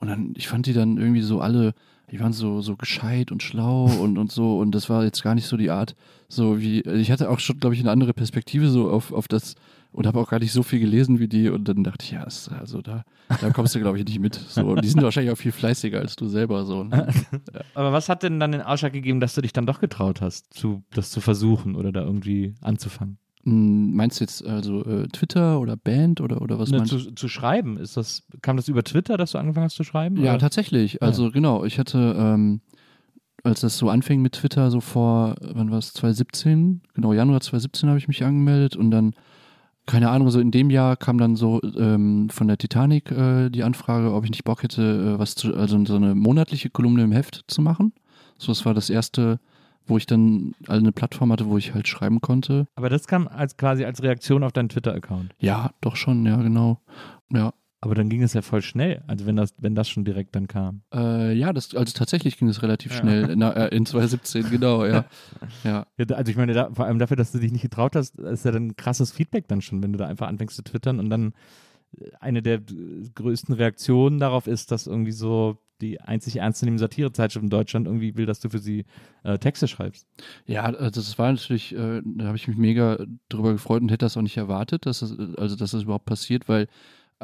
Und dann, ich fand die dann irgendwie so alle, die waren so, so gescheit und schlau und, und so. Und das war jetzt gar nicht so die Art, so wie, ich hatte auch schon, glaube ich, eine andere Perspektive so auf, auf das und habe auch gar nicht so viel gelesen wie die. Und dann dachte ich, ja, also da, da kommst du, glaube ich, nicht mit. So, und die sind wahrscheinlich auch viel fleißiger als du selber. So. ne? Aber was hat denn dann den Ausschlag gegeben, dass du dich dann doch getraut hast, zu, das zu versuchen oder da irgendwie anzufangen? Hm, Meinst du jetzt also äh, Twitter oder Band oder, oder was Ne, meinst du? zu, zu schreiben, ist das, kam das über Twitter, dass du angefangen hast zu schreiben? Ja, oder? tatsächlich. Also genau, ich hatte, ähm, als das so anfing mit Twitter, so vor, wann war es, 2017? Genau, Januar 2017 habe ich mich angemeldet und dann, keine Ahnung, so in dem Jahr kam dann so ähm, von der Titanic äh, die Anfrage, ob ich nicht Bock hätte, äh, was zu, also so eine monatliche Kolumne im Heft zu machen. So, das war das erste, wo ich dann also eine Plattform hatte, wo ich halt schreiben konnte. Aber das kam als quasi als Reaktion auf deinen Twitter-Account. Ja, doch schon, ja, genau. Ja. Aber dann ging es ja voll schnell, also wenn das, wenn das schon direkt dann kam. Äh, ja, das, also tatsächlich ging es relativ Ja. schnell. Na, äh, in 2017, genau, ja. ja. Ja, also ich meine, da, vor allem dafür, dass du dich nicht getraut hast, ist ja dann ein krasses Feedback dann schon, wenn du da einfach anfängst zu twittern und dann äh, eine der äh, größten Reaktionen darauf ist, dass irgendwie so die einzig ernstzunehmende Satirezeitschrift in Deutschland irgendwie will, dass du für sie äh, Texte schreibst. Ja, also das war natürlich, äh, da habe ich mich mega drüber gefreut und hätte das auch nicht erwartet, dass das, also dass das überhaupt passiert, weil,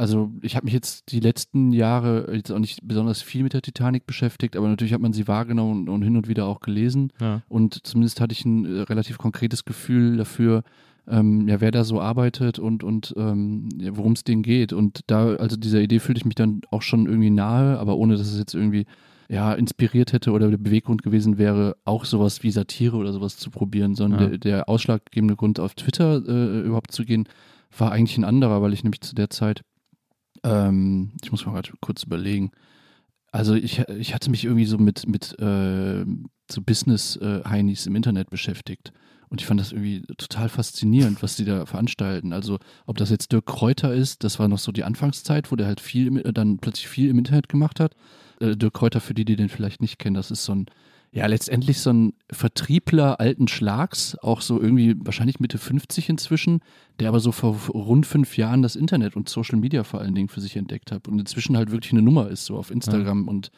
also ich habe mich jetzt die letzten Jahre jetzt auch nicht besonders viel mit der Titanic beschäftigt, aber natürlich hat man sie wahrgenommen und, und hin und wieder auch gelesen Ja. und zumindest hatte ich ein äh, relativ konkretes Gefühl dafür, ähm, ja, wer da so arbeitet und, und ähm, ja, worum es denen geht. Und da, also dieser Idee fühlte ich mich dann auch schon irgendwie nahe, aber ohne dass es jetzt irgendwie ja, inspiriert hätte oder der Beweggrund gewesen wäre, auch sowas wie Satire oder sowas zu probieren, sondern Ja. der, der ausschlaggebende Grund, auf Twitter äh, überhaupt zu gehen, war eigentlich ein anderer, weil ich nämlich zu der Zeit, ähm, ich muss mal gerade kurz überlegen, also ich, ich hatte mich irgendwie so mit, mit äh, so Business-Heinis im Internet beschäftigt. Und ich fand das irgendwie total faszinierend, was die da veranstalten. Also, ob das jetzt Dirk Kräuter ist, das war noch so die Anfangszeit, wo der halt viel, dann plötzlich viel im Internet gemacht hat. Äh, Dirk Kräuter, für die, die den vielleicht nicht kennen, das ist so ein, ja, letztendlich so ein Vertriebler alten Schlags, auch so irgendwie wahrscheinlich Mitte 50 inzwischen, der aber so vor rund fünf Jahren das Internet und Social Media vor allen Dingen für sich entdeckt hat und inzwischen halt wirklich eine Nummer ist, so auf Instagram und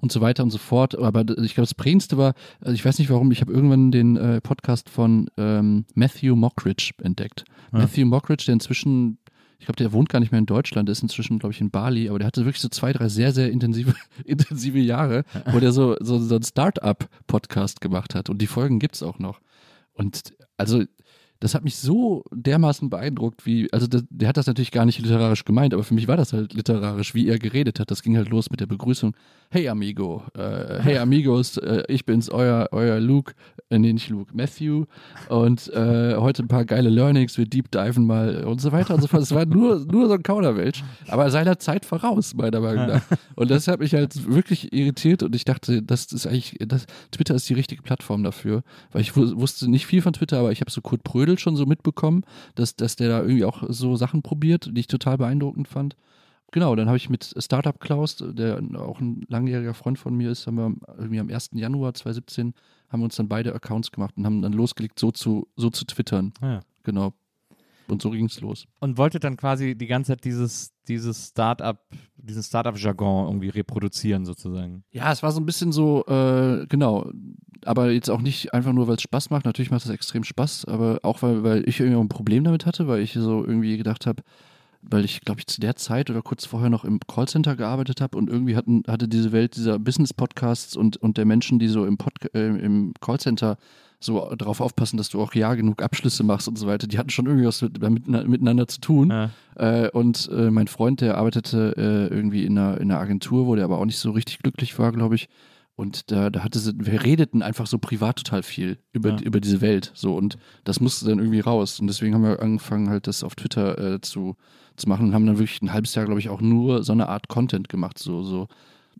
und so weiter und so fort. Aber ich glaube, das Prägendste war, also ich weiß nicht warum, ich habe irgendwann den äh, Podcast von ähm, Matthew Mockridge entdeckt. Ja. Matthew Mockridge, der inzwischen, ich glaube, der wohnt gar nicht mehr in Deutschland, ist inzwischen, glaube ich, in Bali, aber der hatte wirklich so zwei, drei sehr, sehr intensive, intensive Jahre, wo der so, so, so einen Start-up-Podcast gemacht hat. Und die Folgen gibt's auch noch. Und also das hat mich so dermaßen beeindruckt, wie, also das, der hat das natürlich gar nicht literarisch gemeint, aber für mich war das halt literarisch, wie er geredet hat. Das ging halt los mit der Begrüßung. Hey Amigo, äh, hey Amigos, äh, ich bin's, euer, euer Luke, äh, nee, nicht Luke, Matthew und äh, heute ein paar geile Learnings, wir deep diven mal und so weiter und so fort. Es war nur, nur so ein Kauderwelsch, aber seiner Zeit voraus, meiner Meinung nach. Und das hat mich halt wirklich irritiert und ich dachte, das ist eigentlich, das, Twitter ist die richtige Plattform dafür, weil ich wusste nicht viel von Twitter, aber ich habe so Kurt Brödel schon so mitbekommen, dass, dass der da irgendwie auch so Sachen probiert, die ich total beeindruckend fand. Genau, dann habe ich mit Startup Klaus, der auch ein langjähriger Freund von mir ist, haben wir irgendwie am 1. Januar 2017 haben wir uns dann beide Accounts gemacht und haben dann losgelegt, so zu, so zu twittern. Ja. Genau. Und so ging es los. Und wolltet dann quasi die ganze Zeit dieses, dieses Startup, diesen Startup-Jargon irgendwie reproduzieren, sozusagen. Ja, es war so ein bisschen so, äh, genau, aber jetzt auch nicht einfach nur, weil es Spaß macht. Natürlich macht es extrem Spaß, aber auch weil, weil ich irgendwie auch ein Problem damit hatte, weil ich so irgendwie gedacht habe, weil ich, glaube ich, zu der Zeit oder kurz vorher noch im Callcenter gearbeitet habe und irgendwie hatten, hatte diese Welt dieser Business-Podcasts und, und der Menschen, die so im, Pod, äh, im Callcenter so darauf aufpassen, dass du auch ja genug Abschlüsse machst und so weiter, die hatten schon irgendwie was mit, mit, miteinander zu tun. Ja. Äh, und äh, mein Freund, der arbeitete äh, irgendwie in einer, in einer Agentur, wo der aber auch nicht so richtig glücklich war, glaube ich. Und da, da hatte sie, wir redeten einfach so privat total viel über, Ja. über diese Welt. So, und das musste dann irgendwie raus. Und deswegen haben wir angefangen, halt das auf Twitter äh, zu, zu machen und haben dann wirklich ein halbes Jahr, glaube ich, auch nur so eine Art Content gemacht. So, so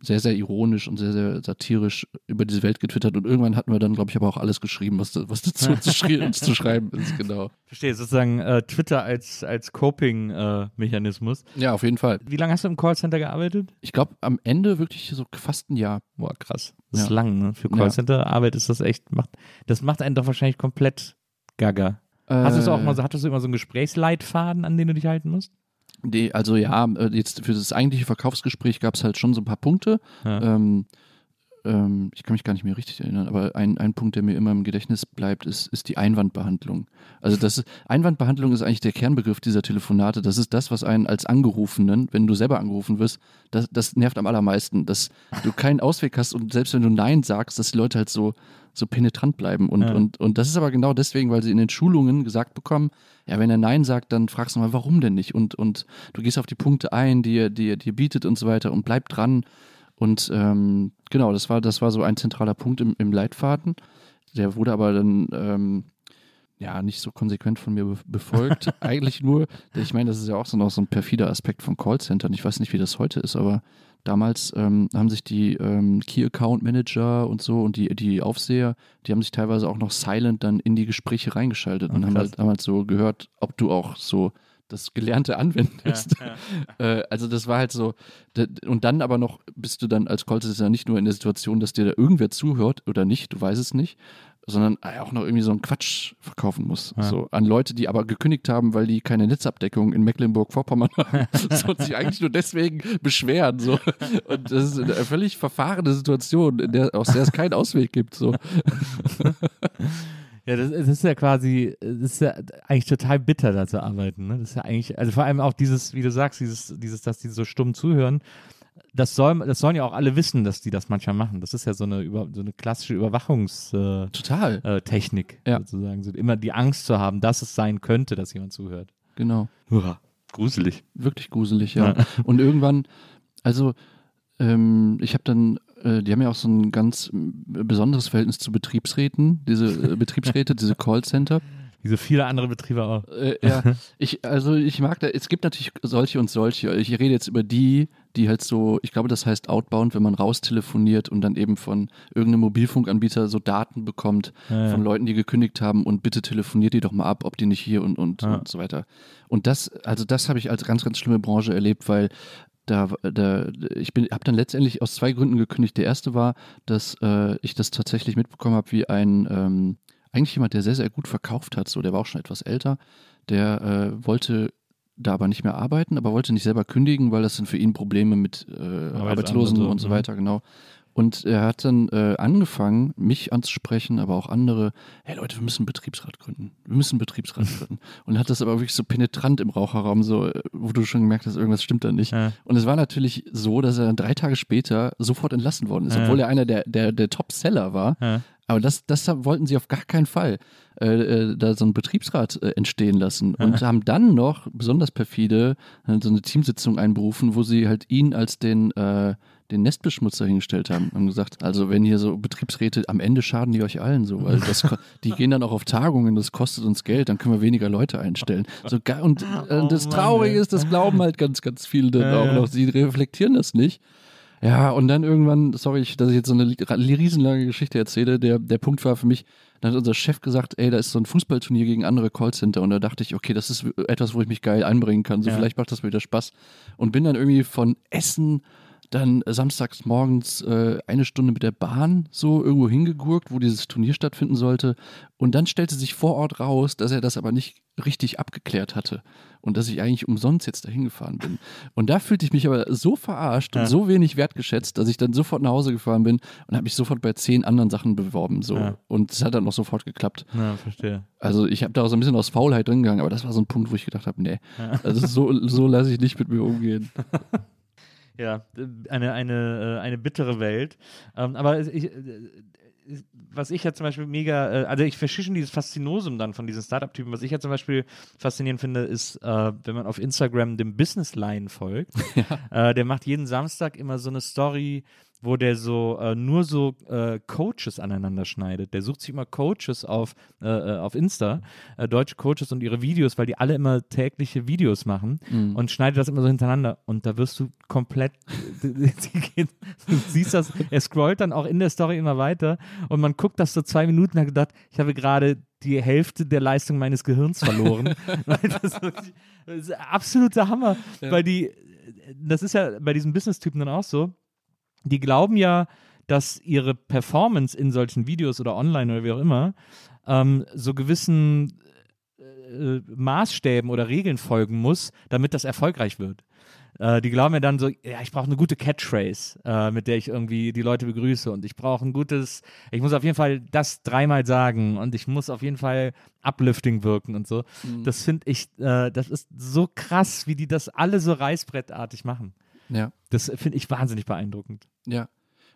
sehr, sehr ironisch und sehr, sehr satirisch über diese Welt getwittert. Und irgendwann hatten wir dann, glaube ich, aber auch alles geschrieben, was, was dazu zu, schrie- zu schreiben ist, genau. Verstehe, sozusagen äh, Twitter als, als Coping-Mechanismus. Ja, auf jeden Fall. Wie lange hast du im Callcenter gearbeitet? Ich glaube, am Ende wirklich so fast ein Jahr. Boah, krass. Das ist Ja. lang, ne? Für. Callcenter-Arbeit ist das echt, macht, das macht einen doch wahrscheinlich komplett gaga. Hast du es auch Äh, mal so, hattest du immer so einen Gesprächsleitfaden, an den du dich halten musst? Die, also ja, äh, jetzt für das eigentliche Verkaufsgespräch gab es halt schon so ein paar Punkte. Ja. Ähm, ähm, ich kann mich gar nicht mehr richtig erinnern, aber ein, ein Punkt, der mir immer im Gedächtnis bleibt, ist, ist die Einwandbehandlung. Also das ist, Einwandbehandlung ist eigentlich der Kernbegriff dieser Telefonate. Das ist das, was einen als Angerufenen, wenn du selber angerufen wirst, das, das nervt am allermeisten, dass du keinen Ausweg hast und selbst wenn du Nein sagst, dass die Leute halt so, so penetrant bleiben. Und, Ja. und, und das ist aber genau deswegen, weil sie in den Schulungen gesagt bekommen, ja, wenn er Nein sagt, dann fragst du mal, warum denn nicht? Und, und du gehst auf die Punkte ein, die er, die er dir bietet und so weiter und bleib dran. Und ähm, genau, das war, das war so ein zentraler Punkt im, im Leitfaden. Der wurde aber dann ähm, ja nicht so konsequent von mir be befolgt. Eigentlich nur, ich meine, das ist ja auch so noch so ein perfider Aspekt von Callcentern. Ich weiß nicht, wie das heute ist, aber damals ähm, haben sich die ähm, Key Account Manager und so und die, die Aufseher, die haben sich teilweise auch noch silent dann in die Gespräche reingeschaltet und Ah, haben halt damals so gehört, ob du auch so das Gelernte anwendest. Äh, also das war halt so, und dann aber noch bist du dann als Callcenter nicht nur in der Situation, dass dir da irgendwer zuhört oder nicht, du weißt es nicht, sondern auch noch irgendwie so einen Quatsch verkaufen musst. Ja. So an Leute, die aber gekündigt haben, weil die keine Netzabdeckung in Mecklenburg-Vorpommern haben so, und sich eigentlich nur deswegen beschweren. So. Und das ist eine völlig verfahrene Situation, in der, aus der es keinen Ausweg gibt. So. Ja, das, das ist ja quasi, das ist ja eigentlich total bitter, da zu arbeiten. Ne? Das ist ja eigentlich, also vor allem auch dieses, wie du sagst, dieses, dieses, dass die so stumm zuhören. Das, soll, das sollen ja auch alle wissen, dass die das manchmal machen. Das ist ja so eine, über, so eine klassische Überwachungstechnik, äh, Technik, Ja. sozusagen. So immer die Angst zu haben, dass es sein könnte, dass jemand zuhört. Genau. Uah, gruselig. Wirklich gruselig, ja. Und irgendwann, also ähm, ich habe dann, äh, die haben ja auch so ein ganz äh, besonderes Verhältnis zu Betriebsräten, diese äh, Betriebsräte, diese Callcenter. Wie so viele andere Betriebe auch. Äh, ja, ich, also ich mag da, es gibt natürlich solche und solche. Ich rede jetzt über die, die halt so, ich glaube, das heißt outbound, wenn man raustelefoniert und dann eben von irgendeinem Mobilfunkanbieter so Daten bekommt Ja, ja. von Leuten, die gekündigt haben und bitte telefoniert die doch mal ab, ob die nicht hier und, und, Ja. und so weiter. Und das, also das habe ich als ganz, ganz schlimme Branche erlebt, weil da, da ich bin, habe dann letztendlich aus zwei Gründen gekündigt. Der erste war, dass äh, ich das tatsächlich mitbekommen habe, wie ein ähm, eigentlich jemand, der sehr, sehr gut verkauft hat, so, der war auch schon etwas älter, der äh, wollte da aber nicht mehr arbeiten, aber wollte nicht selber kündigen, weil das sind für ihn Probleme mit äh, Arbeitslosen und so, und so mhm. weiter, genau. Und er hat dann äh, angefangen, mich anzusprechen, aber auch andere, hey Leute, wir müssen einen Betriebsrat gründen. Wir müssen einen Betriebsrat gründen. Und hat das aber wirklich so penetrant im Raucherraum, so, äh, wo du schon gemerkt hast, irgendwas stimmt da nicht. Ja. Und es war natürlich so, dass er dann drei Tage später sofort entlassen worden ist, Ja. obwohl er einer der, der, der Top-Seller war. Ja. Aber das, das wollten sie auf gar keinen Fall, äh, äh, da so einen Betriebsrat äh, entstehen lassen. Und haben dann noch, besonders perfide, äh, so eine Teamsitzung einberufen, wo sie halt ihn als den, äh, den Nestbeschmutzer hingestellt haben und gesagt, also wenn hier so Betriebsräte, am Ende schaden die euch allen so, weil das, die gehen dann auch auf Tagungen, das kostet uns Geld, dann können wir weniger Leute einstellen. So, und äh, Oh das Mann, Traurige ist, das glauben halt ganz, ganz viele dann auch noch. Sie reflektieren das nicht. Ja, und dann irgendwann, sorry, ich- dass ich jetzt so eine riesenlange Geschichte erzähle, der, der Punkt war für mich, dann hat unser Chef gesagt, ey, da ist so ein Fußballturnier gegen andere Callcenter und da dachte ich, okay, das ist etwas, wo ich mich geil einbringen kann, so Ja. vielleicht macht das mir wieder Spaß und bin dann irgendwie von Essen dann samstags morgens äh, eine Stunde mit der Bahn so irgendwo hingegurkt, wo dieses Turnier stattfinden sollte. Und dann stellte sich vor Ort raus, dass er das aber nicht richtig abgeklärt hatte und dass ich eigentlich umsonst jetzt dahin gefahren bin. Und da fühlte ich mich aber so verarscht und Ja. so wenig wertgeschätzt, dass ich dann sofort nach Hause gefahren bin und habe mich sofort bei zehn anderen Sachen beworben. So. Ja. Und es hat dann auch sofort geklappt. Ja, verstehe. Also ich habe da so ein bisschen aus Faulheit drin gegangen, aber das war so ein Punkt, wo ich gedacht habe, nee, also so, so lasse ich nicht mit mir umgehen. Ja, eine, eine, äh, eine bittere Welt. Ähm, aber ich, äh, was ich ja zum Beispiel mega, äh, also ich verstehe schon dieses Faszinosum dann von diesen Startup-Typen. Was ich ja zum Beispiel faszinierend finde, ist, wenn man auf Instagram dem Business Line folgt. Äh, der macht jeden Samstag immer so eine Story, wo der so äh, nur so äh, Coaches aneinander schneidet. Der sucht sich immer Coaches auf, äh, äh, auf Insta, äh, deutsche Coaches und ihre Videos, weil die alle immer tägliche Videos machen und schneidet das immer so hintereinander. Und da wirst du komplett, du siehst das, er scrollt dann auch in der Story immer weiter und man guckt das so zwei Minuten und hat gedacht, ich habe gerade die Hälfte der Leistung meines Gehirns verloren. Weil das, ist absoluter Hammer, weil die, das ist ja bei diesen Business-Typen dann auch so, die glauben ja, dass ihre Performance in solchen Videos oder online oder wie auch immer ähm, so gewissen äh, Maßstäben oder Regeln folgen muss, damit das erfolgreich wird. Äh, die glauben ja dann so, ja, ich brauche eine gute Catchphrase, äh, mit der ich irgendwie die Leute begrüße und ich brauche ein gutes, ich muss auf jeden Fall das dreimal sagen und ich muss auf jeden Fall uplifting wirken und so. Das finde ich, äh, das ist so krass, wie die das alle so reißbrettartig machen. Ja. Das finde ich wahnsinnig beeindruckend. Ja.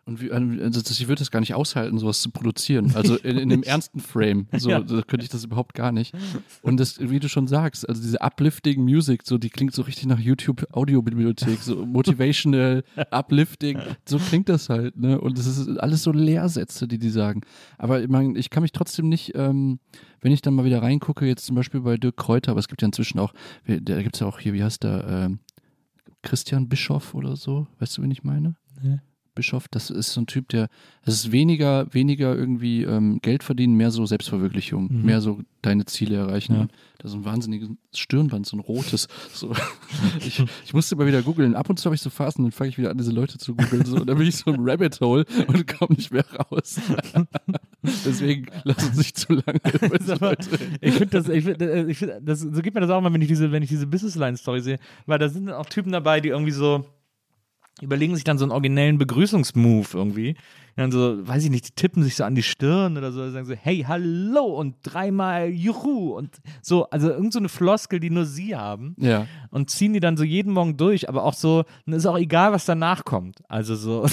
Und wie, also das, ich würde das gar nicht aushalten, sowas zu produzieren. Also in, in dem ernsten Frame. So Ja. da könnte ich das überhaupt gar nicht. Und das, wie du schon sagst, also diese uplifting Music, so die klingt so richtig nach YouTube Audiobibliothek, so motivational, uplifting. So klingt das halt, ne? Und das ist alles so Lehrsätze, die die sagen. Aber ich, mein, ich kann mich trotzdem nicht, ähm, wenn ich dann mal wieder reingucke, jetzt zum Beispiel bei Dirk Kräuter, aber es gibt ja inzwischen auch, da gibt es ja auch hier, wie heißt der, ähm, Christian Bischoff oder so, weißt du, wen ich meine? Nee. Bischoff, das ist so ein Typ, der, das ist weniger, weniger irgendwie ähm, Geld verdienen, mehr so Selbstverwirklichung, Mhm. mehr so deine Ziele erreichen. Ja. Das ist ein wahnsinniges Stirnband, so ein rotes. So. Ich, ich musste immer wieder googeln. Ab und zu habe ich so Phasen, dann fange ich wieder an, diese Leute zu googeln. So. Und dann bin ich so im Rabbit Hole und komme nicht mehr raus. Deswegen lass uns nicht zu lange Aber ich finde das, ich find, äh, ich find, das, so geht mir das auch mal, wenn ich diese, wenn ich diese Business Line Story sehe, weil da sind dann auch Typen dabei, die irgendwie so überlegen sich dann so einen originellen Begrüßungsmove irgendwie. Dann so, weiß ich nicht, die tippen sich so an die Stirn oder so, sagen so, hey, hallo und dreimal Juhu und so, also irgend so eine Floskel, die nur sie haben Ja. und ziehen die dann so jeden Morgen durch, aber auch so, dann ist auch egal, was danach kommt. Also so.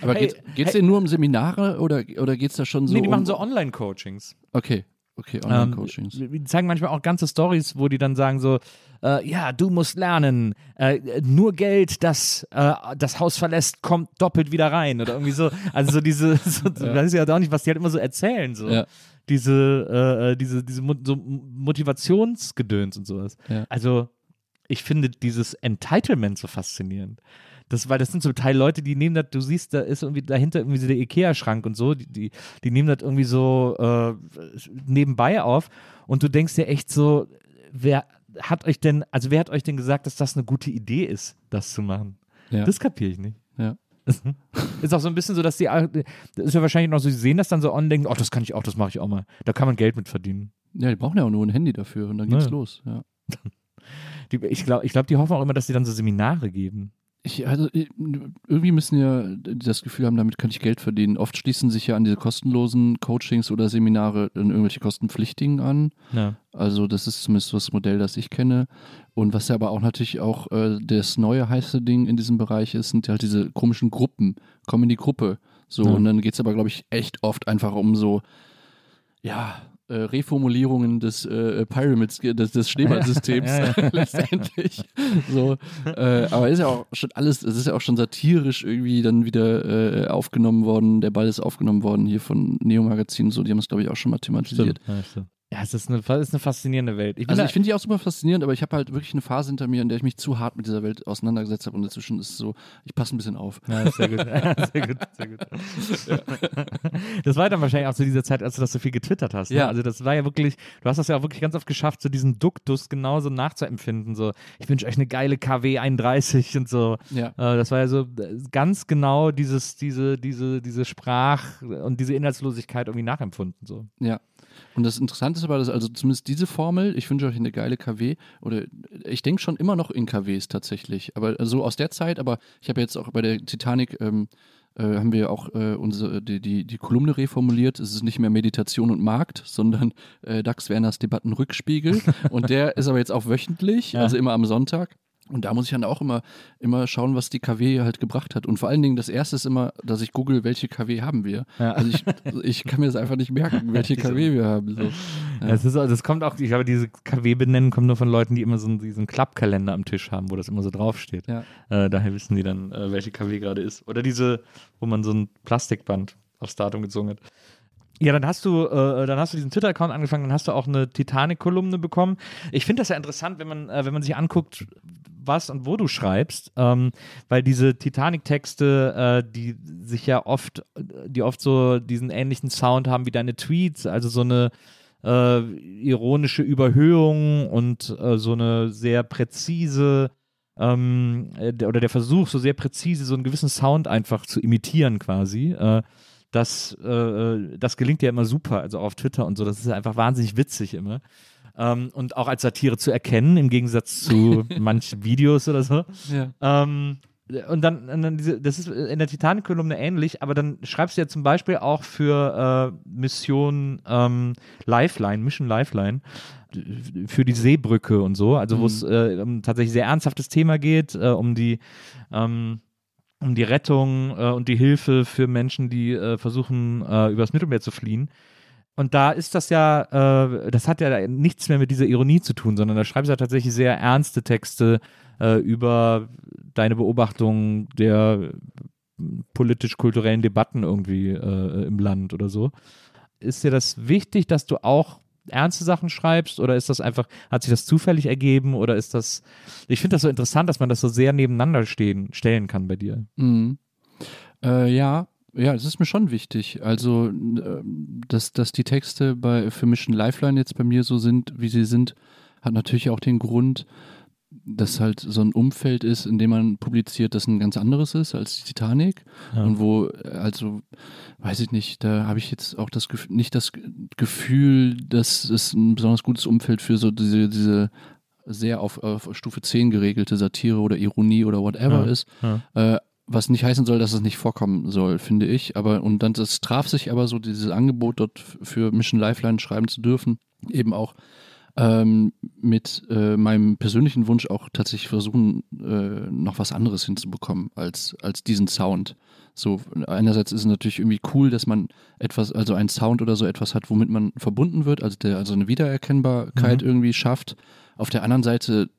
Aber Hey, geht es hey. denn nur um Seminare oder, oder geht es da schon so nee, die um... machen so Online-Coachings. Okay, okay, Ähm, Online-Coachings. die zeigen manchmal auch ganze Stories, wo die dann sagen so, äh, ja, du musst lernen, äh, nur Geld, das äh, das Haus verlässt, kommt doppelt wieder rein oder irgendwie so. Also so diese, so, ja. weiß ich ja auch nicht, was die halt immer so erzählen, so. Ja. Diese, äh, äh, diese, diese so Motivationsgedöns und sowas. Ja. Also ich finde dieses Entitlement so faszinierend. Das, weil das sind zum Teil Leute, die nehmen das, du siehst, da ist irgendwie dahinter irgendwie so der Ikea-Schrank und so, die, die, die nehmen das irgendwie so äh, nebenbei auf und du denkst dir echt so, wer hat euch denn, also wer hat euch denn gesagt, dass das eine gute Idee ist, das zu machen? Ja. Das kapiere ich nicht. Ja. Ist auch so ein bisschen so, dass die, das ist ja wahrscheinlich noch so, sie sehen das dann so on und denken, oh, das kann ich auch, das mache ich auch mal. Da kann man Geld mit verdienen. Ja, die brauchen ja auch nur ein Handy dafür und dann geht's Ja. los. Ja. Die, ich glaube, ich glaub, die hoffen auch immer, dass sie dann so Seminare geben. Ich, also, irgendwie müssen ja das Gefühl haben, damit könnte ich Geld verdienen. Oft schließen sich ja an diese kostenlosen Coachings oder Seminare dann irgendwelche kostenpflichtigen an. Ja. Also das ist zumindest so das Modell, das ich kenne. Und was ja aber auch natürlich auch äh, das neue heiße Ding in diesem Bereich ist, sind halt diese komischen Gruppen. Komm in die Gruppe. So, Ja. und dann geht es aber, glaube ich, echt oft einfach um so, ja, äh, Reformulierungen des äh, Pyramids, des, des Schneeballsystems Ja, ja. letztendlich. So, äh, aber ist ja auch schon alles, es ist ja auch schon satirisch irgendwie dann wieder äh, aufgenommen worden. Der Ball ist aufgenommen worden hier von Neo Magazin, so, die haben es, glaube ich, auch schon mal thematisiert. Ja, stimmt. Ja, es ist eine, es ist eine faszinierende Welt. Ich Also da- ich finde die auch super faszinierend, aber ich habe halt wirklich eine Phase hinter mir, in der ich mich zu hart mit dieser Welt auseinandergesetzt habe und inzwischen ist es so, ich passe ein bisschen auf. Ja, sehr gut. sehr gut, sehr gut. Das war dann wahrscheinlich auch zu dieser Zeit, als du das so viel getwittert hast. Ne? Ja. Also das war ja wirklich, du hast das ja auch wirklich ganz oft geschafft, so diesen Duktus genauso nachzuempfinden. So, ich wünsche euch eine geile KW 31 und so. Ja. Äh, das war ja so äh, ganz genau dieses, diese, diese, diese Sprach- und diese Inhaltslosigkeit irgendwie nachempfunden. So. Ja. Und das Interessante ist aber, dass also zumindest diese Formel, ich wünsche euch eine geile KW, oder ich denke schon immer noch in KWs tatsächlich, aber so aus der Zeit, aber ich habe jetzt auch bei der Titanic, ähm, äh, haben wir auch äh, unsere, die, die, die Kolumne reformuliert. Es ist nicht mehr Meditation und Markt, sondern äh, Dax Werners Debattenrückspiegel. und der ist aber jetzt auch wöchentlich, Ja. also immer am Sonntag. Und da muss ich dann auch immer, immer schauen, was die KW halt gebracht hat. Und vor allen Dingen das erste ist immer, dass ich google, welche KW haben wir. Ja. Also ich, ich kann mir das einfach nicht merken, welche KW wir haben. So. Ja. Es ist, also es kommt auch, ich glaube, diese KW-Benennen kommen nur von Leuten, die immer so einen, diesen Klappkalender am Tisch haben, wo das immer so draufsteht. Ja. Äh, daher wissen die dann, äh, welche KW gerade ist. Oder diese, wo man so ein Plastikband aufs Datum gezogen hat. Ja, dann hast du, äh, dann hast du diesen Twitter-Account angefangen, dann hast du auch eine Titanic-Kolumne bekommen. Ich finde das ja interessant, wenn man, äh, wenn man sich anguckt, was und wo du schreibst, ähm, weil diese Titanic-Texte, äh, die sich ja oft, die oft so diesen ähnlichen Sound haben wie deine Tweets, also so eine äh, ironische Überhöhung und äh, so eine sehr präzise ähm, äh, der, oder der Versuch, so sehr präzise so einen gewissen Sound einfach zu imitieren quasi. Äh, das, äh, das gelingt ja immer super, also auf Twitter und so. Das ist einfach wahnsinnig witzig immer. Ähm, und auch als Satire zu erkennen, im Gegensatz zu manchen Videos oder so. Ja. Ähm, und dann, und dann diese, das ist in der Titanic-Kolumne ähnlich, aber dann schreibst du ja zum Beispiel auch für äh, Mission ähm, Lifeline, Mission Lifeline, für die Seebrücke und so, also wo es äh, um tatsächlich sehr ernsthaftes Thema geht, äh, um die ähm, um die Rettung äh, und die Hilfe für Menschen, die äh, versuchen, äh, übers Mittelmeer zu fliehen. Und da ist das ja, äh, das hat ja nichts mehr mit dieser Ironie zu tun, sondern da schreibst du ja tatsächlich sehr ernste Texte äh, über deine Beobachtung der politisch-kulturellen Debatten irgendwie äh, im Land oder so. Ist dir das wichtig, dass du auch ernste Sachen schreibst oder ist das einfach, hat sich das zufällig ergeben oder ist das, ich finde das so interessant, dass man das so sehr nebeneinander stehen, stellen kann bei dir. Mhm. Äh, ja, ja, es ist mir schon wichtig. Also, äh, dass, dass die Texte bei für Mission Lifeline jetzt bei mir so sind, wie sie sind, hat natürlich auch den Grund, dass halt so ein Umfeld ist, in dem man publiziert, das ein ganz anderes ist als die Titanic. Ja. Und wo, also, weiß ich nicht, da habe ich jetzt auch das Gefühl, nicht das Ge- Gefühl, dass es ein besonders gutes Umfeld für so diese, diese sehr auf, auf Stufe 10 geregelte Satire oder Ironie oder whatever Ja. ist. Ja. Äh, was nicht heißen soll, dass es nicht vorkommen soll, finde ich. Aber und dann das traf sich aber so dieses Angebot dort für Mission Lifeline schreiben zu dürfen, eben auch ähm, mit äh, meinem persönlichen Wunsch auch tatsächlich versuchen, äh, noch was anderes hinzubekommen als, als diesen Sound. So, einerseits ist es natürlich irgendwie cool, dass man etwas, also einen Sound oder so etwas hat, womit man verbunden wird, also der also eine Wiedererkennbarkeit Mhm. irgendwie schafft. Auf der anderen Seite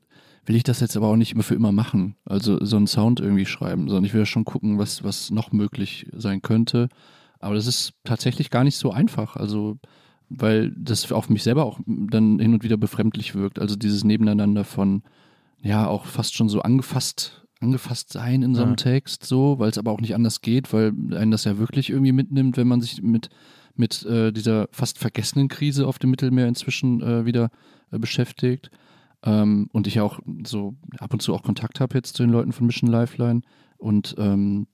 will ich das jetzt aber auch nicht immer für immer machen. Also so einen Sound irgendwie schreiben, sondern ich will ja schon gucken, was, was noch möglich sein könnte. Aber das ist tatsächlich gar nicht so einfach. Also, weil das auf mich selber auch dann hin und wieder befremdlich wirkt. Also dieses Nebeneinander von, ja, auch fast schon so angefasst, angefasst sein in so einem Ja. Text, so, weil es aber auch nicht anders geht, weil einen das ja wirklich irgendwie mitnimmt, wenn man sich mit, mit äh, dieser fast vergessenen Krise auf dem Mittelmeer inzwischen äh, wieder äh, beschäftigt. Ähm, und ich ja auch so ab und zu auch Kontakt habe jetzt zu den Leuten von Mission Lifeline. Und ähm,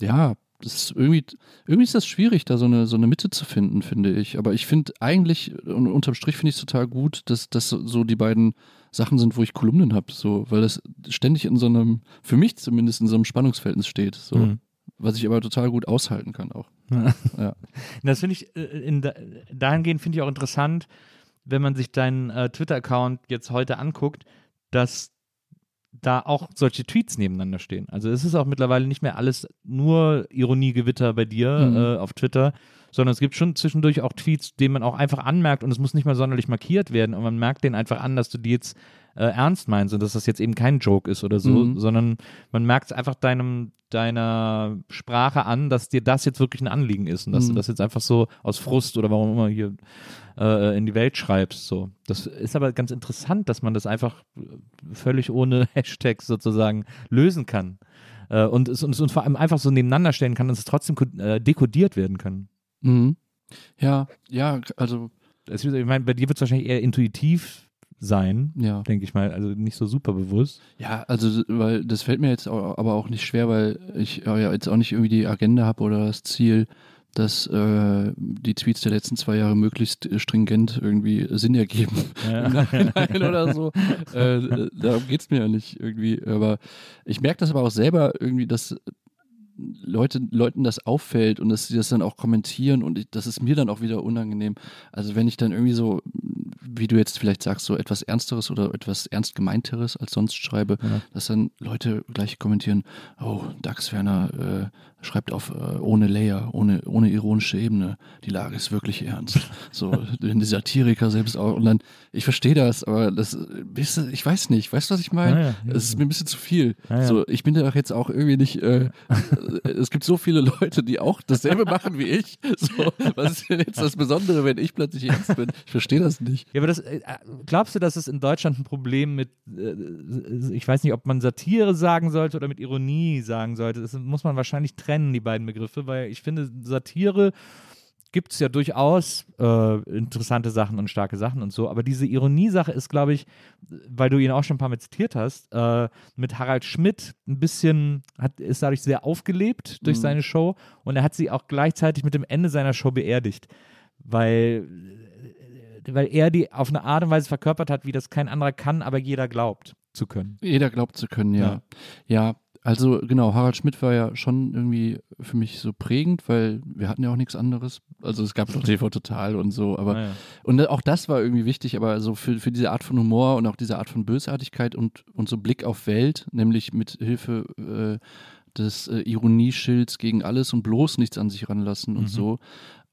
ja, das ist irgendwie, irgendwie ist das schwierig, da so eine, so eine Mitte zu finden, finde ich. Aber ich finde eigentlich, und unterm Strich finde ich es total gut, dass das so die beiden Sachen sind, wo ich Kolumnen habe, so, weil das ständig in so einem, für mich zumindest in so einem Spannungsverhältnis steht. So. Mhm. Was ich aber total gut aushalten kann auch. Ja. Das finde ich, äh, in, da- dahingehend finde ich auch interessant, wenn man sich deinen äh, Twitter-Account jetzt heute anguckt, dass da auch solche Tweets nebeneinander stehen. Also es ist auch mittlerweile nicht mehr alles nur Ironiegewitter bei dir Mhm. äh, auf Twitter, sondern es gibt schon zwischendurch auch Tweets, denen man auch einfach anmerkt und es muss nicht mal sonderlich markiert werden und man merkt denen einfach an, dass du die jetzt äh, ernst meinst und dass das jetzt eben kein Joke ist oder so, Mhm. sondern man merkt es einfach deinem, deiner Sprache an, dass dir das jetzt wirklich ein Anliegen ist und dass du Mhm. das jetzt einfach so aus Frust oder warum immer hier äh, in die Welt schreibst. So. Das ist aber ganz interessant, dass man das einfach völlig ohne Hashtags sozusagen lösen kann. Äh, und, es, und, es, und vor allem einfach so nebeneinander stellen kann, dass es trotzdem äh, dekodiert werden kann. Mhm. Ja, ja, also, Ich meine, bei dir wird es wahrscheinlich eher intuitiv sein, ja. denke ich mal, also nicht so super bewusst. Ja, also, weil das fällt mir jetzt aber auch nicht schwer, weil ich äh, ja jetzt auch nicht irgendwie die Agenda habe oder das Ziel, dass äh, die Tweets der letzten zwei Jahre möglichst äh, stringent irgendwie Sinn ergeben. Im Nachhinein oder so. Äh, darum geht's mir ja nicht irgendwie. Aber ich merke das aber auch selber irgendwie, dass Leute, Leuten das auffällt und dass sie das dann auch kommentieren und ich, das ist mir dann auch wieder unangenehm. Also wenn ich dann irgendwie so, wie du jetzt vielleicht sagst, so etwas Ernsteres oder etwas ernst gemeinteres als sonst schreibe, Ja. dass dann Leute gleich kommentieren, oh, Dax Werner äh, schreibt auf äh, ohne Layer, ohne, ohne ironische Ebene, die Lage ist wirklich ernst. So, die Satiriker selbst auch. Und dann, ich verstehe das, aber das, ist, ich weiß nicht, weißt du, was ich meine? Ja, ja. Es ist mir ein bisschen zu viel. Ja. So, ich bin da jetzt auch irgendwie nicht, äh, es gibt so viele Leute, die auch dasselbe machen wie ich. So, was ist denn jetzt das Besondere, wenn ich plötzlich ernst bin? Ich verstehe das nicht. Ja, aber das, äh, glaubst du, dass es in Deutschland ein Problem mit, äh, ich weiß nicht, ob man Satire sagen sollte oder mit Ironie sagen sollte. Das muss man wahrscheinlich trennen, die beiden Begriffe, weil ich finde, Satire gibt es ja durchaus äh, interessante Sachen und starke Sachen und so, aber diese Ironie-Sache ist, glaube ich, weil du ihn auch schon ein paar Mal zitiert hast, äh, mit Harald Schmidt ein bisschen, hat, ist dadurch sehr aufgelebt durch Mhm. seine Show und er hat sie auch gleichzeitig mit dem Ende seiner Show beerdigt, weil weil er die auf eine Art und Weise verkörpert hat, wie das kein anderer kann, aber jeder glaubt zu können. Jeder glaubt zu können, ja. Ja, also genau, Harald Schmidt war ja schon irgendwie für mich so prägend, weil wir hatten ja auch nichts anderes. Also es gab noch TV Total und so, aber Naja. Und auch das war irgendwie wichtig, aber so für, für diese Art von Humor und auch diese Art von Bösartigkeit und, und so Blick auf Welt, nämlich mit Hilfe äh, des äh, Ironieschilds gegen alles und bloß nichts an sich ranlassen und Mhm. so.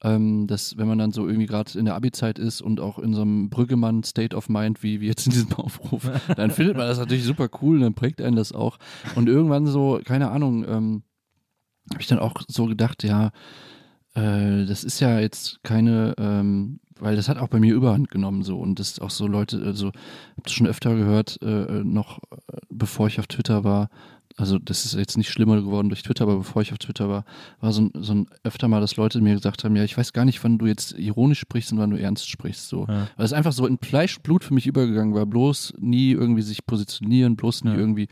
Ähm, dass, wenn man dann so irgendwie gerade in der Abi-Zeit ist und auch in so einem Brüggemann-State of Mind, wie, wie jetzt in diesem Aufruf, dann findet man das natürlich super cool und dann prägt einen das auch. Und irgendwann so, keine Ahnung, ähm, habe ich dann auch so gedacht, ja, äh, das ist ja jetzt keine, ähm, weil das hat auch bei mir Überhand genommen so und das auch so Leute, also habe das schon öfter gehört, äh, noch äh, bevor ich auf Twitter war. Also das ist jetzt nicht schlimmer geworden durch Twitter, aber bevor ich auf Twitter war, war so ein, so ein öfter mal, dass Leute mir gesagt haben, ja, ich weiß gar nicht, wann du jetzt ironisch sprichst und wann du ernst sprichst. So. Ja. Weil es einfach so in Fleisch und Blut für mich übergegangen war. Bloß nie irgendwie sich positionieren, bloß nie Ja. irgendwie